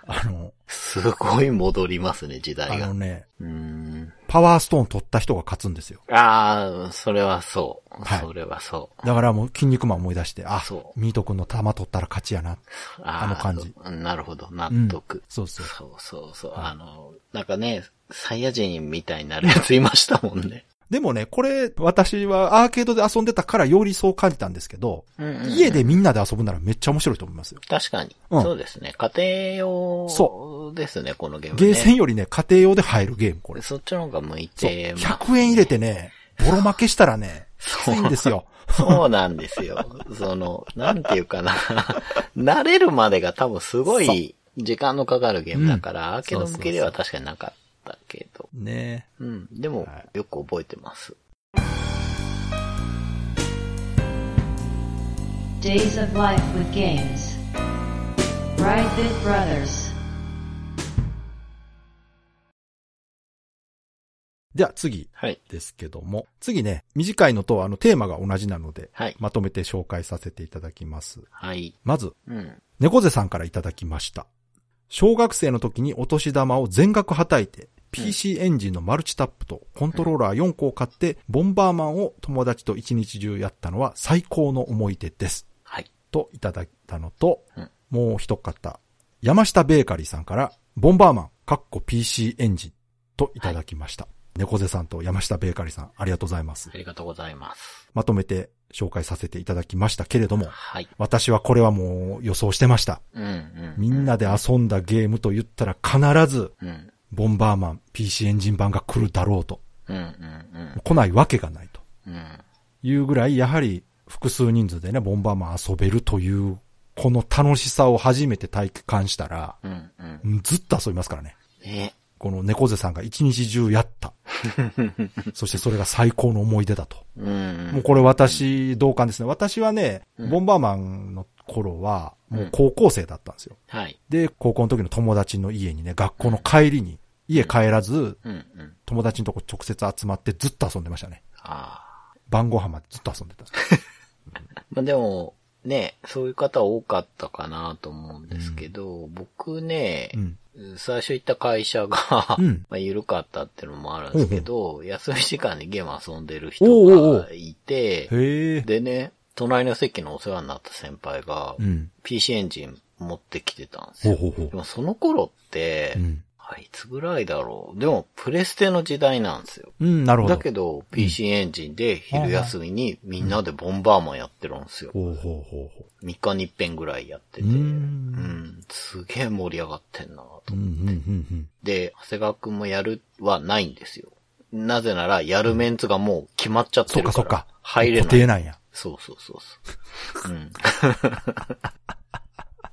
あの、すごい戻りますね、時あ代が。うのね、ーん。パワーストーン取った人が勝つんですよ。ああ、それはそう。はいそれはそう。だからもう筋肉マン思い出して、あそ、うミート君の玉取ったら勝ちやな。あの感じなるほど、納得。そうそう。そうそうそう。あの、なんかね、サイヤ人みたいになるやついましたもんね。でもね、これ、私はアーケードで遊んでたからよりそう感じたんですけど、うんうん家でみんなで遊ぶならめっちゃ面白いと思いますよ。確かに。うんそうですね。家庭用そですね、このゲーム、ね。ゲーセンよりね、家庭用で入るゲーム、これ。そっちの方が向いそう。てます100円入れてね、ボロ負けしたらね、きついんですよ。そうなんですよ。その、なんていうかな。慣れるまでが多分すごい時間のかかるゲームだから、うんアーケード向けでは確かになかったけど。ねうん。でもは、よく覚えてます。Days of Life with Games. Brightbit Brothers. じゃあ次はい。ですけども、次ね、短いのとあのテーマが同じなので、はい。まとめて紹介させていただきます。はい。まず、うん。猫背さんからいただきました。小学生の時にお年玉を全額はたいて、PC エンジンのマルチタップとコントローラー4個を買って、ボンバーマンを友達と一日中やったのは最高の思い出です。はい。といただいたのと、うんもう一方、山下ベーカリーさんから、ボンバーマン、かっこ PC エンジンといただきました。猫背さんと山下ベーカリーさん、ありがとうございますあ。りがとうございます。まとめて紹介させていただきましたけれども、はい。私はこれはもう予想してました。うんうん。みんなで遊んだゲームと言ったら必ず、うん。ボンバーマン PC エンジン版が来るだろうと。うんうん来ないわけがないとうん。うん。いうぐらい、やはり複数人数でね、ボンバーマン遊べるという、この楽しさを初めて体感したら、うんうん。うんずっと遊びますからね。ね。この猫背さんが一日中やった。そしてそれが最高の思い出だと。うん。もうこれ私、同感ですね。私はね、うんボンバーマンの頃は、もう高校生だったんですよ。はい。で、高校の時の友達の家にね、学校の帰りに、家帰らず、うんうん。友達のとこ直接集まってずっと遊んでましたね。ああ。晩ご飯までずっと遊んでた。まあでも、ね、そういう方多かったかなと思うんですけど、僕ね、うん。最初行った会社が、うん まあ緩かったっていうのもあるんですけど、休み時間にゲーム遊んでるおう人おうおうがいて、へえ。でね、隣の席のお世話になった先輩が、うん。PC エンジン持ってきてたんですよ。うで。もその頃って、うん。あいつぐらいだろう。でも、プレステの時代なんですよ。うん、なるほど。だけど、PC エンジンで昼休みにみんなでボンバーマンやってるんですよ。ほうほうほうほ3日に一遍ぐらいやってて。う。んん、すげえ盛り上がってんなとうん、うん、うん。で、長谷川くんもやるはないんですよ。なぜなら、やるメンツがもう決まっちゃってるから。そっかそっか。入れない。固定なんや。そうそうそうそう。うん。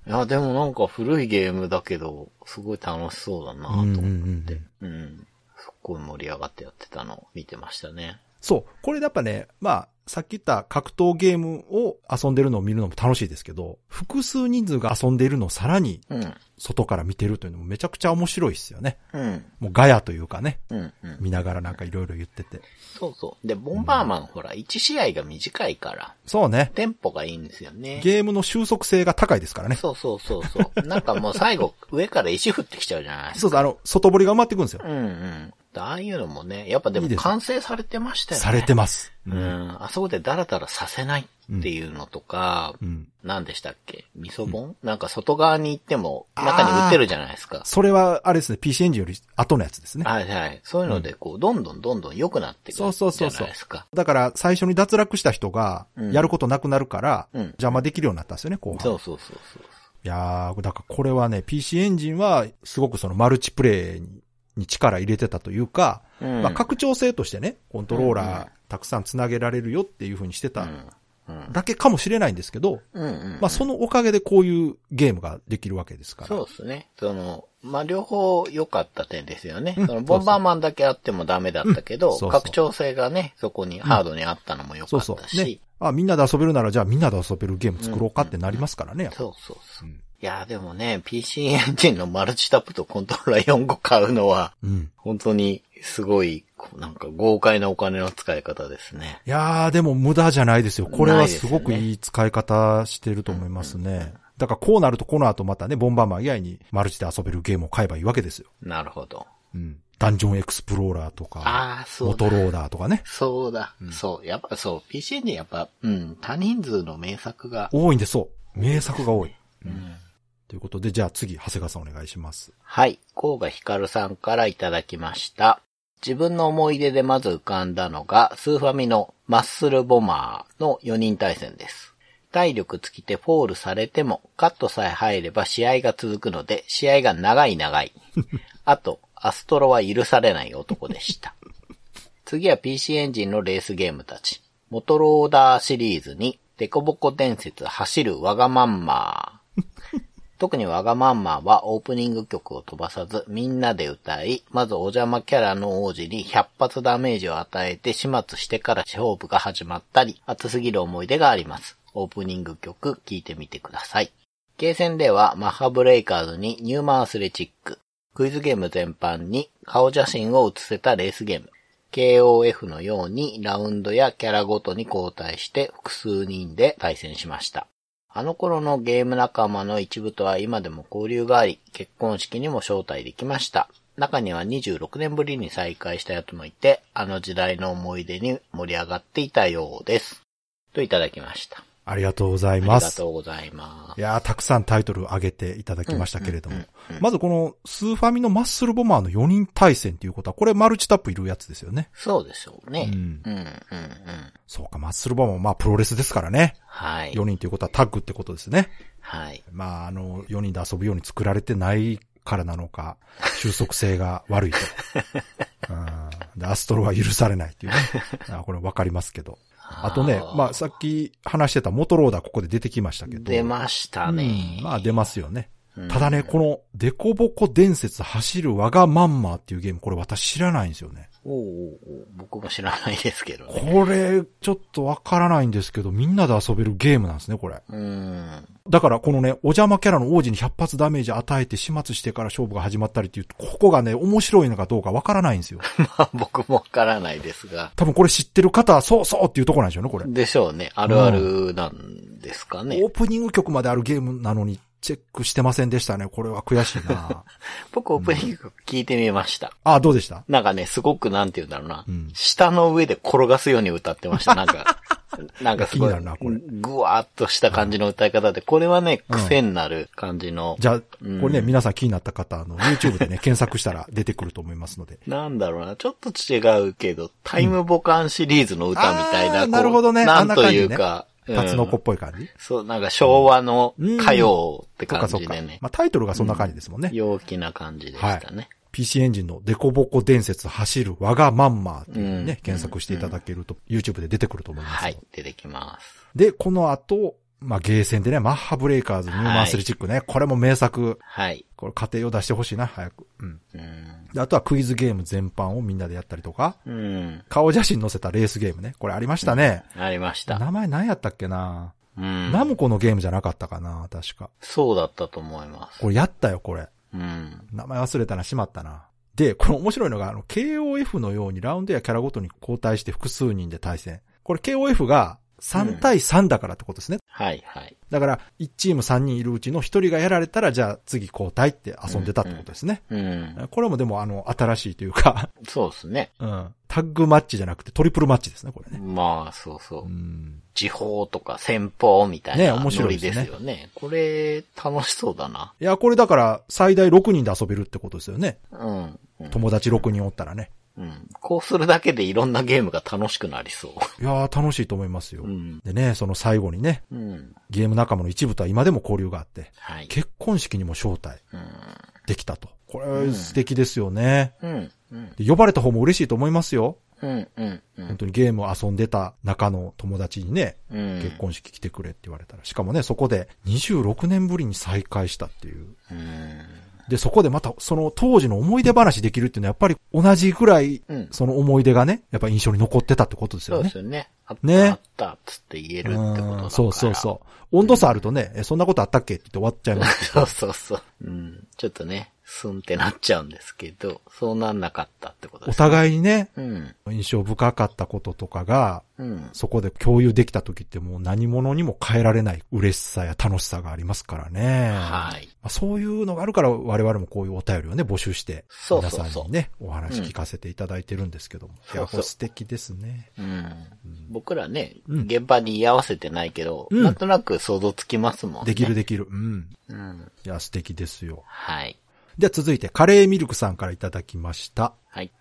いや、でもなんか古いゲームだけど、すごい楽しそうだなと思って。うんうんうんうん。すっごい盛り上がってやってたのを見てましたね。そう。これやっぱね、まあ、さっき言った格闘ゲームを遊んでるのを見るのも楽しいですけど、複数人数が遊んでいるのをさらにうん。外から見てるというのもめちゃくちゃ面白いですよね。うん。もうガヤというかね、うん。うん。見ながらなんかいろいろ言ってて。そうそう。で、ボンバーマン、ほら、1試合が短いから、そうね。テンポがいいんですよね。ゲームの収束性が高いですからね。そうそうそうそう。なんかもう最後、上から石降ってきちゃうじゃないですか。そうそう、あの、外堀が埋まっていくんですよ。うんうん。ああいうのもね、やっぱでもいいです完成されてましたよね。されてます。うん。あそこでダラダラさせないっていうのとか、うん。何でしたっけ？味噌本、なんか外側に行っても中に売ってるじゃないですか。それは、あれですね、PC エンジンより後のやつですね。はいはい。そういうので、こう、どんどんどんどん良くなっていくじゃそうそうそうそうないですか。だから、最初に脱落した人がうん、やることなくなるから、うん邪魔できるようになったんですよね、後半。そうそうそうそう。いやー、だからこれはね、PC エンジンは、すごくそのマルチプレイにに力入れてたというか、うんまあ拡張性としてね、コントローラーうんうんたくさん繋げられるよっていう風にしてたうんうん。だけかもしれないんですけど、うんうん。まあそのおかげでこういうゲームができるわけですから。そうですね。その、まあ、両方良かった点ですよね。うんその、ボンバーマンだけあってもダメだったけど、うんそうそう拡張性がね、そこにハードにあったのも良かそうったし。そう。ね。あ、みんなで遊べるならじゃあみんなで遊べるゲーム作ろうかってなりますからね。やっぱそうそうそう。うんいや、でもね、PC エンジンのマルチタップとコントローラー4個買うのは、うん。本当にすごい、なんか豪快なお金の使い方ですね。いやー、でも無駄じゃないですよ。これはすごくいい使い方してると思いますね。だからこうなるとこの後またね、ボンバーマン以外にマルチで遊べるゲームを買えばいいわけですよ。なるほど。うん。ダンジョンエクスプローラーとか、ああ、そうだ。モトローダーとかね。そうだ。そう。やっぱそう、PC エンジンやっぱ、うん、多人数の名作が、多いんで、そう。名作が多い。うんということで、じゃあ次、長谷川さんお願いします。はい。甲賀ひかるさんからいただきました。自分の思い出でまず浮かんだのが、スーファミのマッスルボマーの4人対戦です。体力尽きてフォールされても、カットさえ入れば試合が続くので、試合が長い長い。あと、アストロは許されない男でした。次は PC エンジンのレースゲームたち。モトローダーシリーズに、デコボコ伝説走るワガマンマー。特にワガマンマーはオープニング曲を飛ばさずみんなで歌い、まずお邪魔キャラの王子に100発ダメージを与えて始末してから勝負が始まったり、熱すぎる思い出があります。オープニング曲聴いてみてください。ゲーセンではマッハブレイカーズにニューマンアスレチック、クイズゲーム全般に顔写真を写せたレースゲーム、KOF のようにラウンドやキャラごとに交代して複数人で対戦しました。あの頃のゲーム仲間の一部とは今でも交流があり、結婚式にも招待できました。中には26年ぶりに再会したやつもいて、あの時代の思い出に盛り上がっていたようです。といただきました。ありがとうございありがます。とうございまいやー、たくさんタイトル挙げていただきましたけれども。まずこのスーファミのマッスルボマーの4人対戦っていうことは、これマルチタップいるやつですよね。す。そうでしょうね。うんうん、うん、うん。そうか、マッスルボマーはまあプロレスですからね。はい。4人ということはタッグってことですね。はい。まあ、あの、4人で遊ぶように作られてないからなのか、収束性が悪いと。うん、でアストロは許されないっていうね。あこれわかりますけど。あとね、まあ、さっき話してたモトローダーここで出てきましたけど。出ましたねうん。まあ出ますよね。うんただね、この、デコボコ伝説走るわがまんまっていうゲーム、これ私知らないんですよね。おうおう僕も知らないですけどね。これ、ちょっとわからないんですけど、みんなで遊べるゲームなんですね、これ。うん。だから、このね、お邪魔キャラの王子に100発ダメージ与えて始末してから勝負が始まったりっていう、ここがね、面白いのかどうかわからないんですよ。まあ僕もわからないですが。多分これ知ってる方は、そうそうっていうところなんでしょうね、これ。でしょうね。あるあるなんですかね。オープニング曲まであるゲームなのに、チェックしてませんでしたね。これは悔しいな 僕オープニング曲聞いてみました。あ、どうでした？なんかね、すごくなんて言うんだろうな。うん下の上で転がすように歌ってました。なんか、なんかすごい、ぐわーっとした感じの歌い方で、これはね、うん癖になる感じの。じゃあ、こうんれね、皆さん気になった方、あの、YouTube でね、検索したら出てくると思いますので。なんだろうな、ちょっと違うけど、タイムボカンシリーズの歌みたいな、なるほどねなんというか、タツノコっうんぽい感じ、そう、なんか昭和の歌謡って感じでね。。まあ、タイトルがそんな感じですもんね。陽気な感じでしたね。PC エンジンのデコボコ伝説走る我がまんまっていうね、うん検索していただけると、YouTube で出てくると思いますよ。はい、出てきます。で、この後、まあ、ゲーセンでね、マッハブレイカーズ、ニューマンアスレチックね、これも名作。はい。これ家庭用出してほしいな、早く。うん。うん。であとはクイズゲーム全般をみんなでやったりとか、うん。顔写真載せたレースゲームね。これありましたね。ありました。名前何やったっけな、うん。ナムコのゲームじゃなかったかな確か。そうだったと思います。これやったよ、これ。うん。名前忘れたな、しまったな。で、これ面白いのが、あの、KOF のようにラウンドやキャラごとに交代して複数人で対戦。これ KOF が3対3だからってことですね。はい、はい。だから、1チーム3人いるうちの1人がやられたら、じゃあ次交代って遊んでたってことですね。うん。これもでも、あの、新しいというか、そうですね。うん。タッグマッチじゃなくてトリプルマッチですね、これね。まあ、そうそうう。ん。時報とか先方みたいねな面白いですよね。これ、楽しそうだな。いや、これだから、最大6人で遊べるってことですよね。うん。うん友達6人おったらね。うん。こうするだけでいろんなゲームが楽しくなりそいやー、楽しいと思いますよ。う。うん。でね、その最後にね、うん。ゲーム仲間の一部とは今でも交流があって、はい。結婚式にも招待うん。できたと。こうんれ素敵ですよね。うん。うん。で呼ばれた方も嬉しいと思いますよ。うん。うん。うん。本当にゲームを遊んでた中の友達にね、うん。結婚式来てくれって言われたら、しかもね、そこで26年ぶりに再会したっていう。うん。で、そこでまたその当時の思い出話できるっていうのはやっぱり同じくらい、うん。その思い出がね、やっぱ印象に残ってたってことですそうよね。ですよね。あった、ねあったっつって言えるってことだから。うんそうそうそう。温度差あるとね、え、そんなことあったっけって言って終わっちゃいます。そうそうそう。うん。ちょっとね、スンってなっちゃうんですけど、そうなんなかったってことでおす、ね。互いにね、うん。印象深かったこととかが、うん。そこで共有できた時ってもう何者にも変えられない嬉しさや楽しさがありますからね。はい。まあそういうのがあるから我々もこういうお便りをね、募集して、皆そうそうそうさんにね、お話聞かせていただいてるんですけども。いや、そうそうこれ素敵ですね。うん。僕らね、うん現場に居合わせてないけど、うんなんとなく想像つきますもんね。できるできる。うん。うん。いや、素敵ですよ。はい。では続いて、カレーミルクさんからいただきました。はい。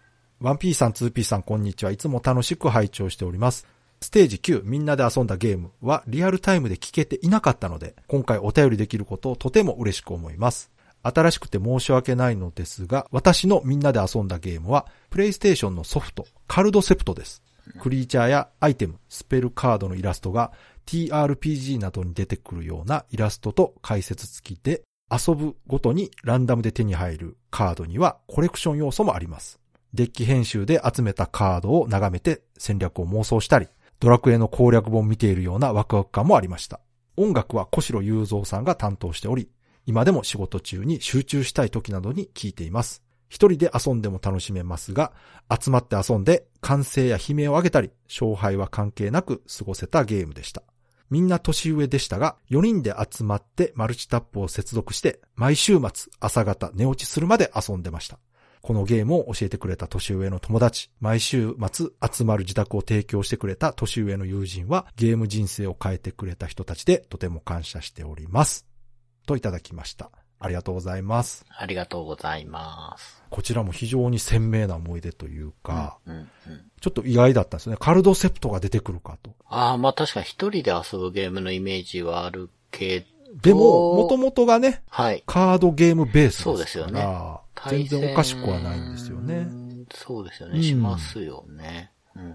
1P さん、2P さん、こんにちは。いつも楽しく拝聴しております。ステージ9、みんなで遊んだゲームはリアルタイムで聞けていなかったので、今回お便りできることをとても嬉しく思います。新しくて申し訳ないのですが、私のみんなで遊んだゲームは、プレイステーションのソフト、カルドセプトです。クリーチャーやアイテム、スペルカードのイラストが TRPG などに出てくるようなイラストと解説付きで、遊ぶごとにランダムで手に入るカードにはコレクション要素もあります。デッキ編集で集めたカードを眺めて戦略を妄想したり、ドラクエの攻略本を見ているようなワクワク感もありました。音楽は小城雄三さんが担当しており、今でも仕事中に集中したい時などに聴いています。一人で遊んでも楽しめますが、集まって遊んで歓声や悲鳴を上げたり、勝敗は関係なく過ごせたゲームでした。みんな年上でしたが、4人で集まってマルチタップを接続して、毎週末朝方寝落ちするまで遊んでました。このゲームを教えてくれた年上の友達、毎週末集まる自宅を提供してくれた年上の友人は、ゲーム人生を変えてくれた人たちでとても感謝しております。といただきました。ありがとうございます。ありがとうございます。こちらも非常に鮮明な思い出というか、うん、うん。ちょっと意外だったんですよね。カルドセプトが出てくるかと。ああ、まあ確かに一人で遊ぶゲームのイメージはあるけど。でも、元々がね、はい。カードゲームベースそうでですから、ね全然おかしくはないんですよね。。そうですよね。うんしますよね。うんうんうん。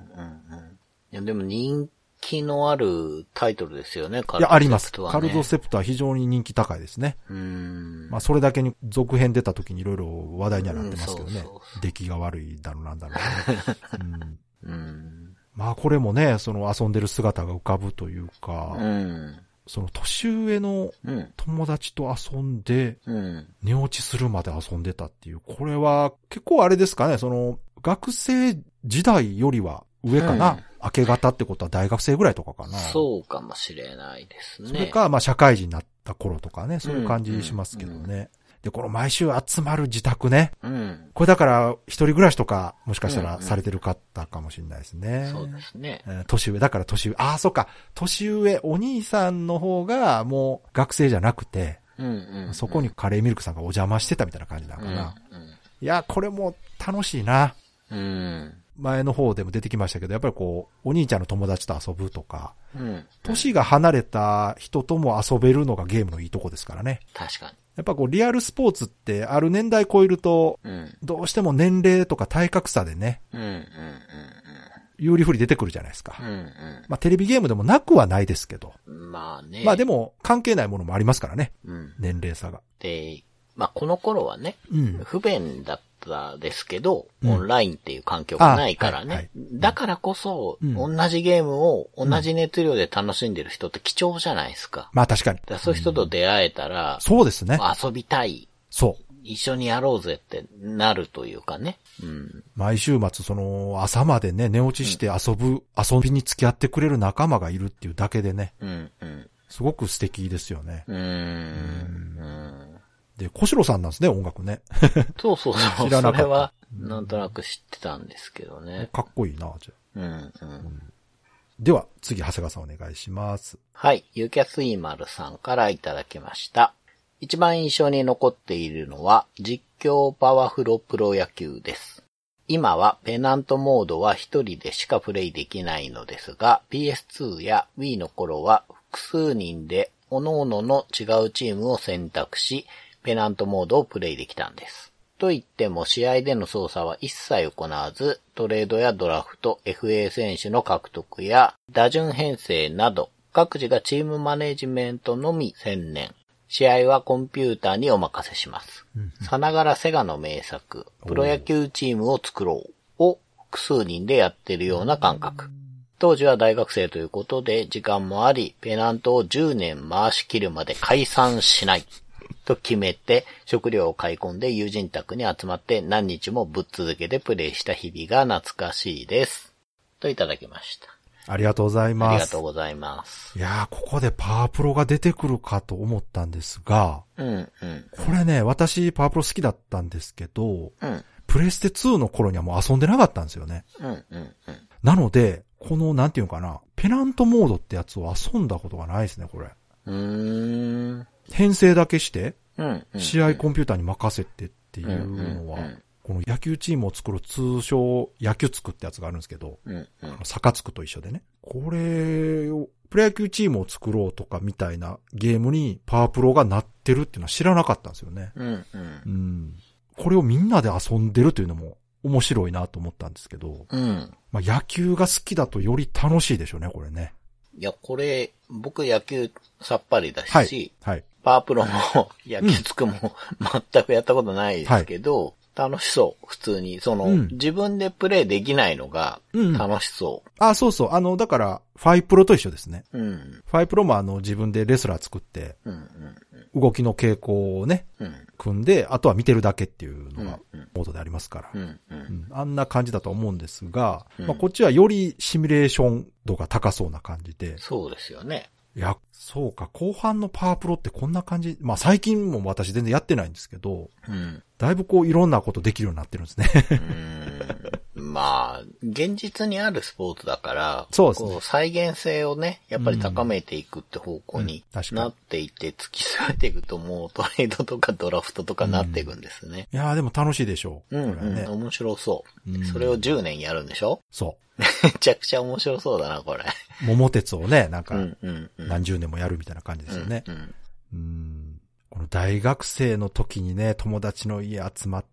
いや、でも人気のあるタイトルですよね、カいや、あります。カルドセプトは非常に人気高いですね。うーん。まあ、それだけに続編出た時にいろいろ話題にはなってますけどねうんそうそうそ。出来が悪いだろうなんだろう、ね うん。うん。まあ、これもね、その遊んでる姿が浮かぶというか、うん。その年上のうん。友達と遊んで、うん。寝落ちするまで遊んでたっていう、これは結構あれですかね、その、学生時代よりは上かな、うん明け方ってことは大学生ぐらいとかかな。そうかもしれないですね。それか、まあ、社会人になった頃とかね、そういう感じしますけどね。で、この毎週集まる自宅ね。うん。これだから、一人暮らしとか、もしかしたうんうんらされてる方かもしれないですね。そうですね。えー年上、だから年上、ああ、そっか、年上、お兄さんの方が、もう、学生じゃなくて、うんうん。そこにカレーミルクさんがお邪魔してたみたいな感じなのうん。かな。いや、これも楽しいな。うん。うん。前の方でも出てきましたけど、やっぱりこう、お兄ちゃんの友達と遊ぶとか、うん。年が離れた人とも遊べるのがゲームのいいとこですからね。確かやっぱこう、リアルスポーツってある年代超えると、に。うん。どうしても年齢とか体格差でね、うんうん有利不利出てくるじゃないですか。うん。うんまあテレビゲームでもなくはないですけど。うん。まあね。まあでも関係ないものもありますからね。うん。年齢差が。で、まあこの頃はね、うん。不便だったですけど、うんオンラインっていう環境がないからね。あはいはいだからこそ、うん同じゲームを同じ熱量で楽しんでる人って貴重じゃないですか。まあ確かに。だからそういう人と出会えたら、そうですね。遊びたい、そう。一緒にやろうぜってなるというかね。うん。毎週末、その、朝までね、寝落ちして遊ぶ、遊びに付き合ってくれる仲間がいるっていうだけでね、うん、うん。すごく素敵ですよね。うーん。うんで、小城さんなんですね、音楽ね。そうそうそう。知らなかったそれは、なんとなく知ってたんですけどね。かっこいいな、じゃあうん、うん。では、次、長谷川さんお願いします。はい。ゆきゃすいまるさんからいただきました。一番印象に残っているのは、実況パワフロプロ野球です。今はペナントモードは一人でしかプレイできないのですが、PS2 や Wii の頃は複数人で各々の違うチームを選択し、ペナントモードをプレイできたんです。と言っても試合での操作は一切行わず、トレードやドラフト、FA 選手の獲得や打順編成など、各自がチームマネジメントのみ専念。試合はコンピューターにお任せします。さながらセガの名作、プロ野球チームを作ろうを複数人でやってるような感覚。当時は大学生ということで時間もあり、ペナントを10年回し切るまで解散しない。と決めて、食料を買い込んで友人宅に集まって何日もぶっ続けでプレイした日々が懐かしいです。といただきました。ありがとうございあります。がとうございます。いやー、ここでパワープロが出てくるかと思ったんですが、うん、うん、これね、私パワープロ好きだったんですけど、うん、プレステ2の頃にはもう遊んでなかったんですよね。うん、うん、うん。なので、この、なんていうのかな、ペナントモードってやつを遊んだことがないですね、これ。うーん。編成だけして、試合コンピューターに任せてっていうのはこの野球チームを作る通称野球つくってやつがあるんですけど。坂つくと一緒でね。これを、プロ野球チームを作ろうとかみたいなゲームにパワープロがなってるっていうのは知らなかったんですよね。うん、うんう。ん。これをみんなで遊んでるというのも面白いなと思ったんですけど、うん。まあ野球が好きだとより楽しいでしょうね、これね。いや、これ、僕野球さっぱりだし、はい。はい。パワープロも 野球つくも全くやったことないですけど、楽しそう、普通に。その、うん自分でプレイできないのがうん楽しそあ、そうそう。あの、だから、ファイプロと一緒ですね。う。うん。ファイプロもあの、自分でレスラー作って、うん、動きの傾向をね、うん、うん。組んで、あとは見てるだけっていうのがうんうん、モードでありますから。うん、う。うんんあんな感じだと思うんですが、うんまあ、こっちはよりシミュレーション度が高そうな感じで、そうですよね。いや、そうか、後半のパワープロってこんな感じ、まあ最近も私全然やってないんですけど、うん。だいぶこういろんなことできるようになってるんですね。うんまあ、現実にあるスポーツだから、そうですね再現性をね、やっぱり高めていくって方向になっていって、突き進めていくともう トレードとかドラフトとかなっていくんですね。いやーでも楽しいでしょう。うん、うん、ね。面白そう、うんそれを10年やるんでしょ？そ めちゃくちゃ面白そうだな、これ。う。桃鉄をね、なんかうん、うん、うん。何十年もやるみたいな感じですよね。うんうんうん。この大学生の時にね、友達の家集まって、はい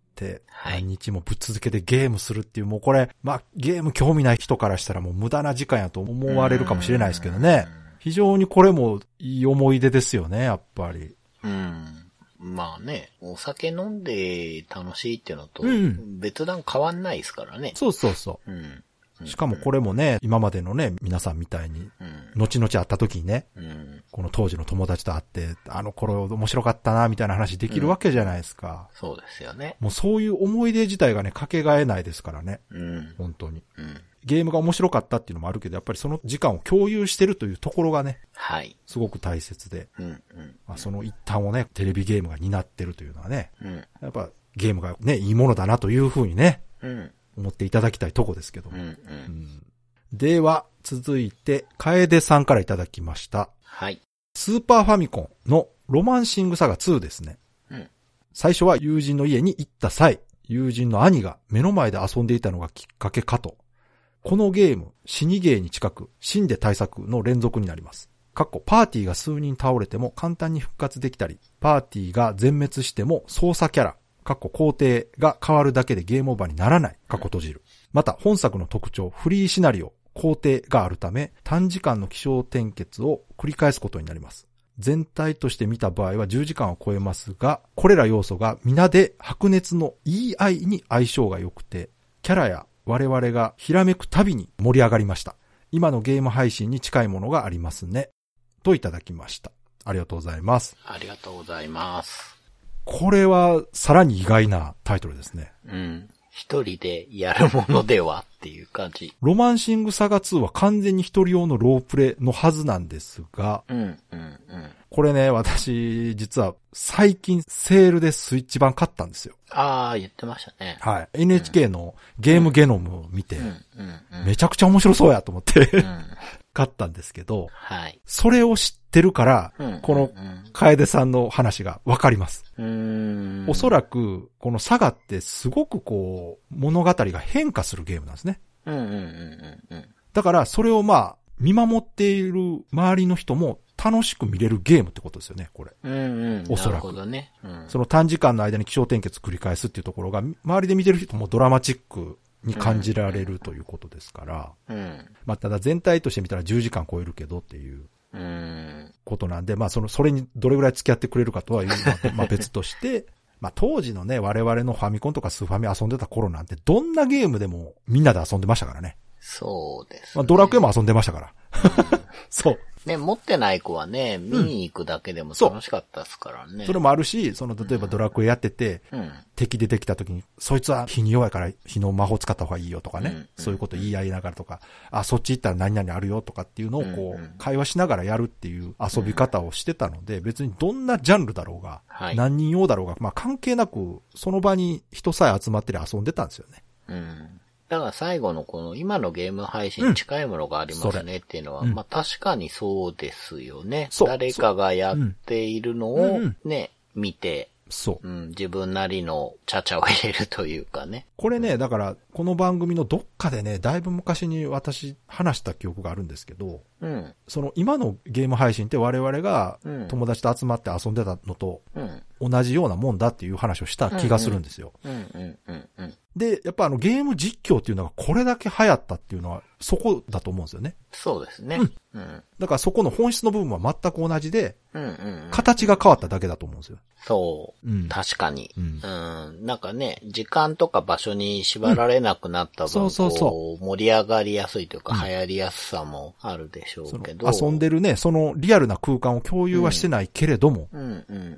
何日もぶっ続けてゲームするっていう、もうこれ、まあ、ゲーム興味ない人からしたらもう無駄な時間やと思われるかもしれないですけどね。非常にこれもいい思い出ですよね、やっぱり。うん。まあね、お酒飲んで楽しいっていうのとうん、別段変わんないですからね。そうそうそうん。う。しかもこれもね、今までのね、皆さんみたいに、うん。後々会った時にね、うん。この当時の友達と会って、あの頃面白かったな、みたいな話できるわけじゃないですか。そうですよね。もうそういう思い出自体がね、かけがえないですからね。うん。本当に。うん。ゲームが面白かったっていうのもあるけど、やっぱりその時間を共有してるというところがね、はい。すごく大切で、うん。うん。まあ、その一端をね、テレビゲームが担ってるというのはね、うん。やっぱゲームがね、いいものだなというふうにね、うん。思っていただきたいとこですけども。うん。う。うんんでは、続いて、楓さんからいただきました。はい。スーパーファミコンのロマンシングサガ2ですね。うん。最初は友人の家に行った際、友人の兄が目の前で遊んでいたのがきっかけかと。このゲーム、死にゲーに近く、死んで対策の連続になります。かっこパーティーが数人倒れても簡単に復活できたり、パーティーが全滅しても操作キャラ、かっこ工程が変わるだけでゲームオーバーにならない、かっこ閉じる。また本作の特徴、フリーシナリオ、工程があるため、短時間の気象転結を繰り返すことになります。全体として見た場合は10時間を超えますが、これら要素が皆で白熱の EI に相性が良くて、キャラや我々がひらめくたびに盛り上がりました。今のゲーム配信に近いものがありますね。といただきました。ありがとうございます。ありがとうございます。これはさらに意外なタイトルですね。うん。一人でやるものではっていう感じ。ロマンシングサガ2は完全に一人用のロープレのはずなんですが、うん、うん、うん。これね、私、実は最近セールでスイッチ版買ったんですよ。ああ、言ってましたね。はい。NHK のゲームゲノムを見て、うん、うん、うん。めちゃくちゃ面白そうやと思ってうん。買ったんですけど、はい。それを知ってるからうん、このうん楓さんの話がわかります。おそらく、このサガってすごくこう、物語が変化するゲームなんですね。うん、うん、うん、うん。だから、それをまあ、見守っている周りの人も楽しく見れるゲームってことですよね、これ。うんうん。おそらくなるほどね。うん。その短時間の間に気象転結繰り返すっていうところが、周りで見てる人もドラマチックに感じられるということですから、うん。まあ、ただ全体として見たら10時間超えるけどっていううん。ことなんで、まあ、その、それにどれぐらい付き合ってくれるかとはいうのは、まあ別として、まあ当時のね、我々のファミコンとかスーファミ遊んでた頃なんて、どんなゲームでもみんなで遊んでましたからね。そうです、まあ、ドラクエも遊んでましたから。そう。ね、持ってない子はね、見に行くだけでもそう楽しかったですからね。それもあるし、その、例えばドラクエやってて、うん。敵出てきた時に、そいつは火に弱いから火の魔法使った方がいいよとかね、うんそういうこと言い合いながらとか、あ、そっち行ったら何々あるよとかっていうのをこうんうんう、会話しながらやるっていう遊び方をしてたので、別にどんなジャンルだろうが、はい何人用だろうが、まあ関係なく、その場に人さえ集まってりゃ遊んでたんですよね。うん。だから最後のこの今のゲーム配信に近いものがありますねっていうのは、うんまあ確かにそうですよね。誰かがやっているのをうんね、見て、そう。うん、自分なりのちゃちゃを入れるというかね。これね、だから、この番組のどっかでね、だいぶ昔に私話した記憶があるんですけど、うん、その今のゲーム配信って我々がうん友達と集まって遊んでたのとうん、同じようなもんだっていう話をした気がするんですよ。で、やっぱあのゲーム実況っていうのがこれだけ流行ったっていうのはそこだと思うんですよね。そうですね。うん、だからそこの本質の部分は全く同じで、うん、うん。うん形が変わっただけだと思うんですよ。そう。うん確かに。ううんん。なんかね、時間とか場所に縛られなくなった分、そうそうそう盛り上がりやすいというか、流行りやすさもあるでしょそうのけど。遊んでるね、そのリアルな空間を共有はしてないけれども。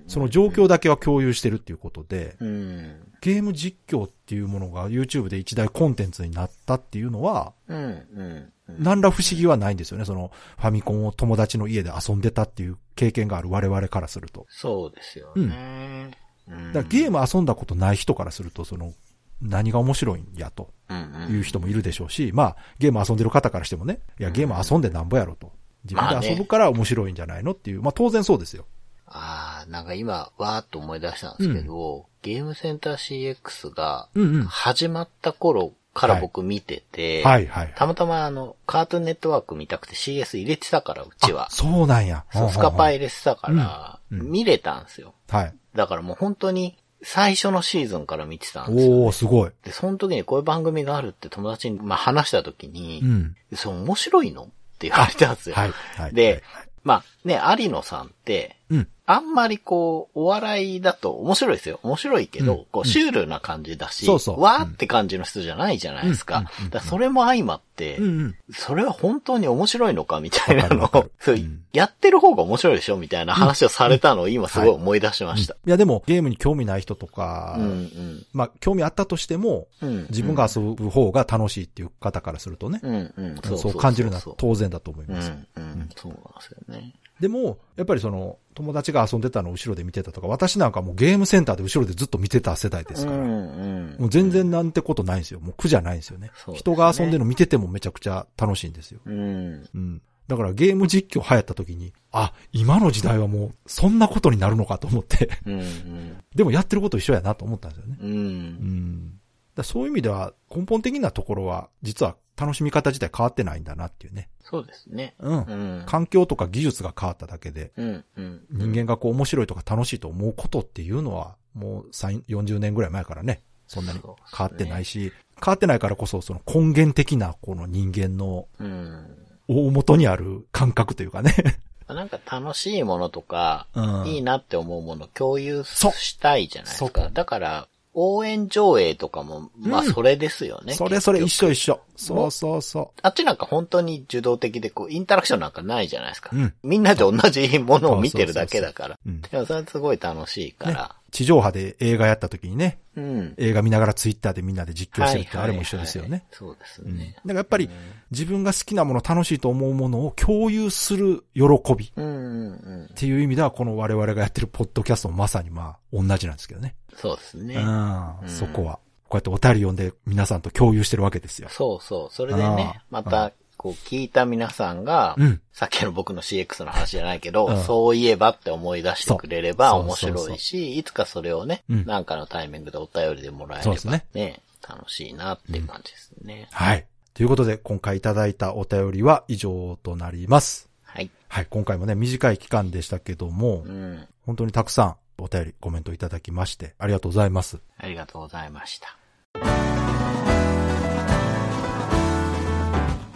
その状況だけは共有してるっていうことで、うん。ゲーム実況っていうものが YouTube で一大コンテンツになったっていうのは、うん、うん。何ら不思議はないんですよね。そのファミコンを友達の家で遊んでたっていう経験がある我々からすると。そうですよね。うん。だゲーム遊んだことない人からすると、その、何が面白いんやとうん、うん。いう人もいるでしょうし、まあ、ゲーム遊んでる方からしてもね、いや、ゲーム遊んでなんぼやろと。自分で遊ぶから面白いんじゃないのっていう、まあ当然そうですよ。ああ、なんか今、わーっと思い出したんですけど、ゲームセンター CX がうんうん。始まった頃から僕見てて、はいはい。たまたまあの、カートゥーンネットワーク見たくて CS 入れてたから、うちはあ。そうなんや。そうスカパイ。入れてたから、うんうん見れたんですよ。はい。だからもう本当に最初のシーズンから見てたんですよ。おー、すごい。で、その時にこういう番組があるって友達に、まあ、話した時に、うん。それ面白いの？って言われたんですよ。はい。はい。で、まあね、有野さんって、うん。あんまりこう、お笑いだと面白いですよ。面白いけど、うんこう、シュールな感じだし、そうそうわーって感じの人じゃないじゃないですか。うんうんうんだそれも相まって、うんうん。それは本当に面白いのかみたいなのをそううんやってる方が面白いでしょみたいな話をされたのを今すごい思い出しました。いやでも、ゲームに興味ない人とか、うんうん。まあ、興味あったとしても、うん。自分が遊ぶ方が楽しいっていう方からするとね、うんうん。そう感じるのは当然だと思います。うんうん。そうなんですよね。でも、やっぱりその、友達が遊んでたのを後ろで見てたとか、私なんかもうゲームセンターで後ろでずっと見てた世代ですから、うんうん。もう全然なんてことないんですよ。もう苦じゃないんですよね。ね人が遊んでるの見ててもめちゃくちゃ楽しいんですよ。うん。うん。だからゲーム実況流行った時に、あ、今の時代はもうそんなことになるのかと思って、うんうん。でもやってること一緒やなと思ったんですよね。う。うんん。だからそういう意味では根本的なところは、実は楽しみ方自体変わってないんだなっていうね。そうですね。うん。うん。環境とか技術が変わっただけで、うんうん。人間がこう面白いとか楽しいと思うことっていうのは、もう3、40年ぐらい前からね、そんなに変わってないし、変わってないからこそ、その根源的なこの人間のうん。大元にある感覚というかね。なんか楽しいものとか、うんいいなって思うものを共有したいじゃないですそか。だから、応援上映とかも、まあうんそれですよね。それそれ一緒緒。一緒。そうそうそあっちなんか本当に受動的で、こう、インタラクションなんかないじゃないですか。う。うん。みんなで同じものを見てるだけだから。うん。でもそれすごい楽しいから。地上波で映画やった時にね、うん。映画見ながらツイッターでみんなで実況してるってあれも一緒ですよね。そうですうん。だねか。らやっぱりうん自分が好きなもの、楽しいと思うものを共有する喜びっうんうんうん。ていう意味では、この我々がやってるポッドキャストもまさにまあ同じなんですけどね。そうですね。うんうんそこは。こうやってお便り読んで皆さんと共有してるわけですよ。そうそう。それでねあ、また、こう聞いた皆さんが、うん。さっきの僕の CX の話じゃないけど、うんそういえばって思い出してくれれば面白いし、いつかそれをね、うんなんかのタイミングでお便りでもらえればそうですねね、楽しいなって感じですね。はい。ということで、今回いただいたお便りは以上となります。はい。はい、今回もね、短い期間でしたけどもう、ん。本当にたくさんお便り、コメントいただきまして、ありがとうございます。ありがとうございました。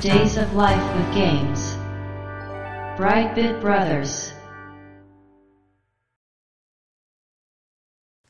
Days of Life with Games. Brightbit Brothers.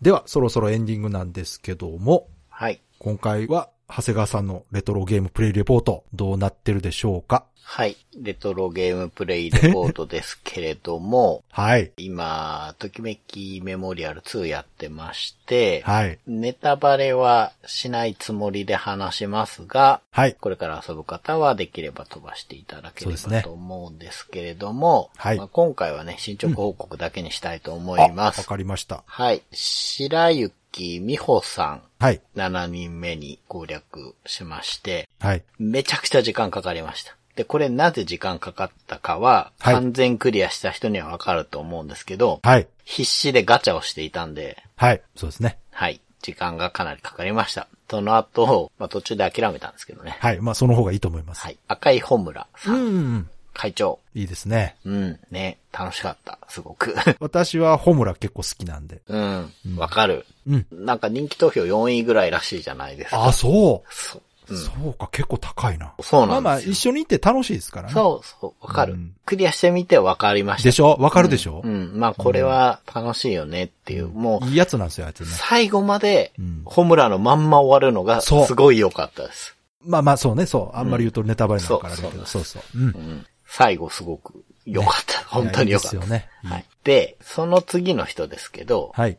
では、そろそろエンディングなんですけども、はい。今回は、長谷川さんのレトロゲームプレイレポート、どうなってるでしょうか？はい。レトロゲームプレイレポートですけれども、はい。今、ときめきメモリアル2やってまして、はい。ネタバレはしないつもりで話しますが、はい。これから遊ぶ方はできれば飛ばしていただけれそうですねばと思うんですけれども、はいまあ今回はね、進捗報告だけにしたいと思あいます。わかりました。はい。白雪美穂さん、はい。7人目に攻略しまして、はい。めちゃくちゃ時間かかりました。で、これなぜ時間かかったかは、はい完全クリアした人にはわかると思うんですけど、はい。必死でガチャをしていたんで、はい。そうですね。はい。時間がかなりかかりました。その後、まあ、途中で諦めたんですけどね。はい。まあ、その方がいいと思います。はい。赤いホムラさんうんうん。会長。いいですね。うん、ね、楽しかった。すごく。私はホムラ結構好きなんで。うん、わかる。うん。なんか人気投票4位ぐらいらしいじゃないですか。あ、そう。そう。そうか、結構高いな。そうまあまあ、なんですよ。一緒に行って楽しいですからね。そうそう、わかる、うんクリアしてみてわかりました。でしょ？わかるでしょ、うん、まあこれは楽しいよねっていう、もう、いいやつなんですよ、あいつね。最後までうん、ホムラのまんま終わるのが、すそうごい良かったです。まあまあ、そうね、そう。あんまり言うとネタバレになるからだけど、そそううそう。うん。うん。最後すごく良かった。本当に良かった。ですよねはい。で、その次の人ですけど、はい。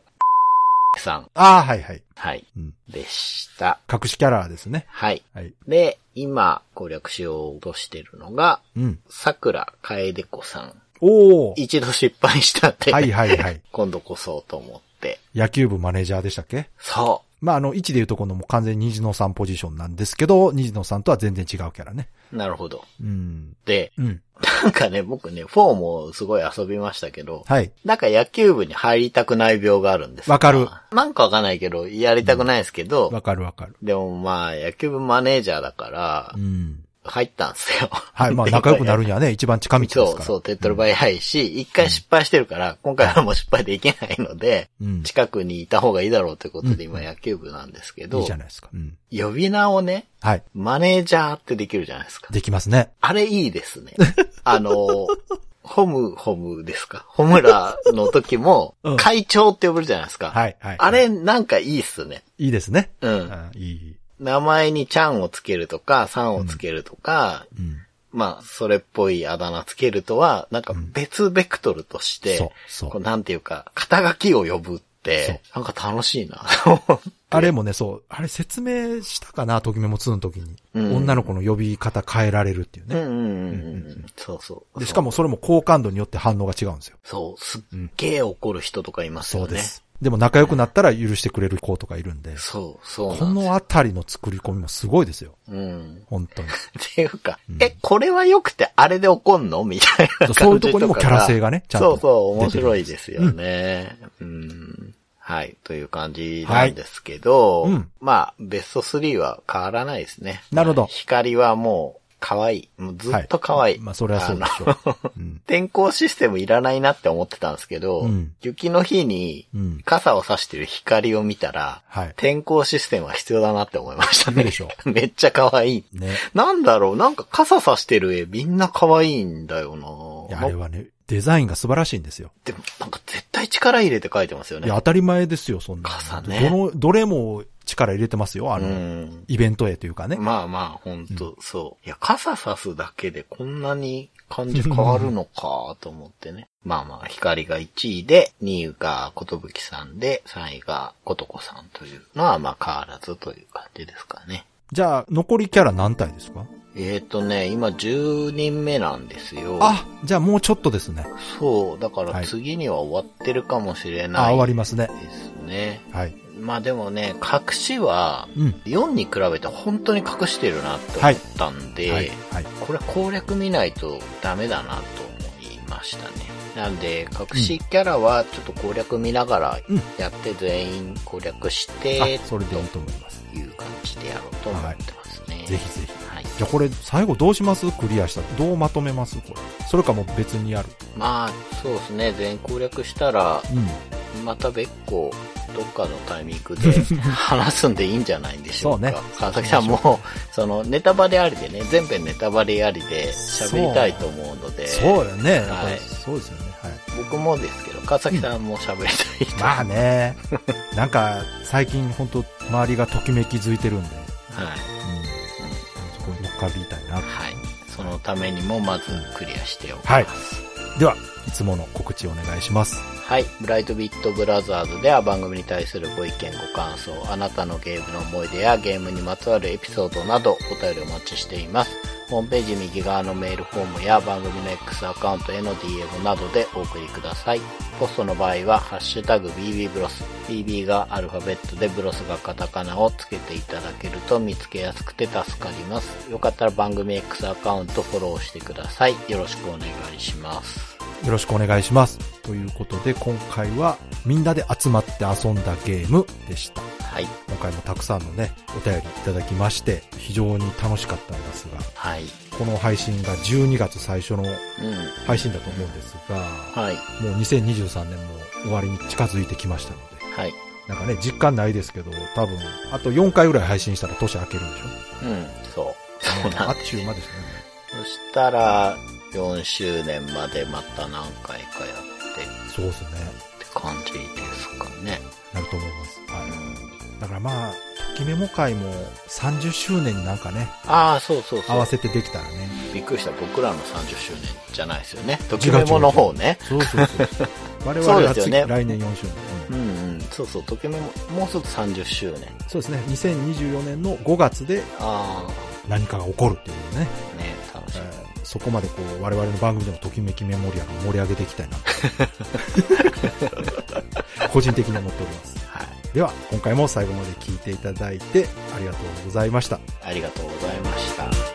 さん。ああ、はいはい。はい。うん。でした。隠しキャラですね。はい。はい。で、今攻略しようとしてるのが、うん。桜楓子さん。おお。一度失敗したんで、はいはいはい。今度こそと思って。野球部マネージャーでしたっけ？そまあ、あの、1で言うとこのもう完全に虹野さんポジションなんですけど、虹野さんとは全然違うキャラね。う。なるほど。うん。で、うん。なんかね、僕ね、4もすごい遊びましたけど、はい。なんか野球部に入りたくない病があるんですわかる。なんかわかんないけど、やりたくないですけど、わかるわかる。でもまあ、野球部マネージャーだからう、ん。入ったんですよ。はい。まあ、仲良くなるにはね、一番近道ですから。そうそう、手っ取り早いし、一回失敗してるから、今回はもう失敗できないので、うん。近くにいた方がいいだろうということで今野球部なんですけどいいじゃ、ないですか。うん。呼び名をね、はい。マネージャーってできるじゃないですか。できますね。あれいいですね。あの、ホム、ホムですか？ホムラの時も うん、会長って呼ぶじゃないですか。はいはい。あれなんかいいっすね。いいですね。う。うんん。いい。名前にちゃんをつけるとか、さんをつけるとか、うん。まあ、それっぽいあだ名つけるとは、なんか別ベクトルとして、そうそうこうなんていうか、肩書きを呼ぶって、なんか楽しいな。あれもね、そう、あれ説明したかな、ときメモ2の時に。うん女の子の呼び方変えられるっていうね。そうそう。で、しかもそれも好感度によって反応が違うんですよ。そう、すっげえ怒る人とかいますよね。そうです。でも仲良くなったら許してくれる子とかいるんで、そう、そうこのあたりの作り込みもすごいですよ。うん。本当に。っていうか、え、これは良くてあれで怒んの？みたいな感じとかが。そういうとこにもキャラ性がねちゃんとそうそう、面白いですよね。うん。はい。という感じなんですけど、はいうんまあ、ベスト3は変わらないですね。なるほどまあ光はもう、可愛い。もうずっと可愛い。まあ、それはそうでしょう。うん。天候システムいらないなって思ってたんですけど、うん雪の日にうん傘を差してる光を見たら、はい天候システムは必要だなって思いましたね。でしょ めっちゃ可愛い。ね。なんだろう？なんか傘差してる絵みんな可愛いんだよいや、なあれはね、デザインが素晴らしいんですよ。でもなんか絶対力入れて描いてますよね。いや、当たり前ですよ、そんなの。傘ねどの、どれも力入れてますよ、あうの、ん。イベント絵というかね。まあまあ、ほんと、そう。いや、傘差すだけでこんなに感じ変わるのかと思ってね。まあまあ、光が1位で、2位がことぶきさんで、3位がことこさんというのは、まあ変わらずという感じですかね。じゃあ、残りキャラ何体ですか？えーとね、今10人目なんですよ。あ、じゃあもうちょっとですね。そう。だからはい次には終わってるかもしれあ、ない。終わりますね。ですね。はい。まあでもね、隠しは、うん。4に比べて本当に隠してるなって思ったんで、はい。はい。これ攻略見ないとダメだなと思いましたね。なんで、隠しキャラはちょっと攻略見ながらうんやって全員攻略して、あ、それでいいと思います。という感じでやろうと思ってますね。ぜひぜひ。はい。じゃあこれ最後どうします？クリアしたら。どうまとめます？これ。それかもう別にやる。まあ、そうですね。全攻略したら、うん。また別個、どっかのタイミングで 話すんでいいんじゃないんでしょうか。そうね川崎さんも、その、ネタバレありでね、全編ネタバレありで喋りたいと思うので、そうよね。はいそうですよね。はい。僕もですけど、川崎さんも喋りたいと。まあね。なんか、最近本当周りがときめきづいてるんで、はい。うん。そこに乗っかりたいな。はい。そのためにもまずクリアしておきます。はいでは、いつもの告知お願いします。はい。ブライトビットブラザーズでは番組に対するご意見ご感想、あなたのゲームの思い出やゲームにまつわるエピソードなどお便りお待ちしています。ホームページ右側のメールフォームや番組の X アカウントへの DM などでお送りください。ポストの場合は、ハッシュタグ BB ブロス。BB がアルファベットでブロスがカタカナをつけていただけると見つけやすくて助かります。よかったら番組 X アカウントフォローしてください。よろしくお願いします。よろしくお願いします。ということで、今回はみんなで集まって遊んだゲームでした。はい。今回もたくさんのね、お便りいただきまして、非常に楽しかったんですが、はい。この配信が12月最初のうん。配信だと思うんですが、はい。もう2023年も終わりに近づいてきましたので、はい。なんかね、実感ないですけど、多分、あと4回ぐらい配信したら年明けるんでしうん。そう。ょそうなんあっちゅう間ですね。そしたら、4周年までまた何回かやってっそうですね。て感じですかね。なると思います。うはい。ん。だからまあ、ときメモ会も30周年になんかね、ああ、そうそうそう。合わせてできたらね。びっくりした。僕らの30周年じゃないですよね。ときメモの方ね。そうそうそう。我々そうは次、ですよね来年4周年、うんうんうん。そうそう。ときメモ、もうすぐ30周年。そうですね。2024年の5月であ何かが起こるっていうね。あ、ね、楽しみ。えーそこまでこう、我々の番組でもときめきメモリアルを盛り上げていきたいなと。個人的に思っております。はい。では、今回も最後まで聞いていただいてありがとうございました。ありがとうございました。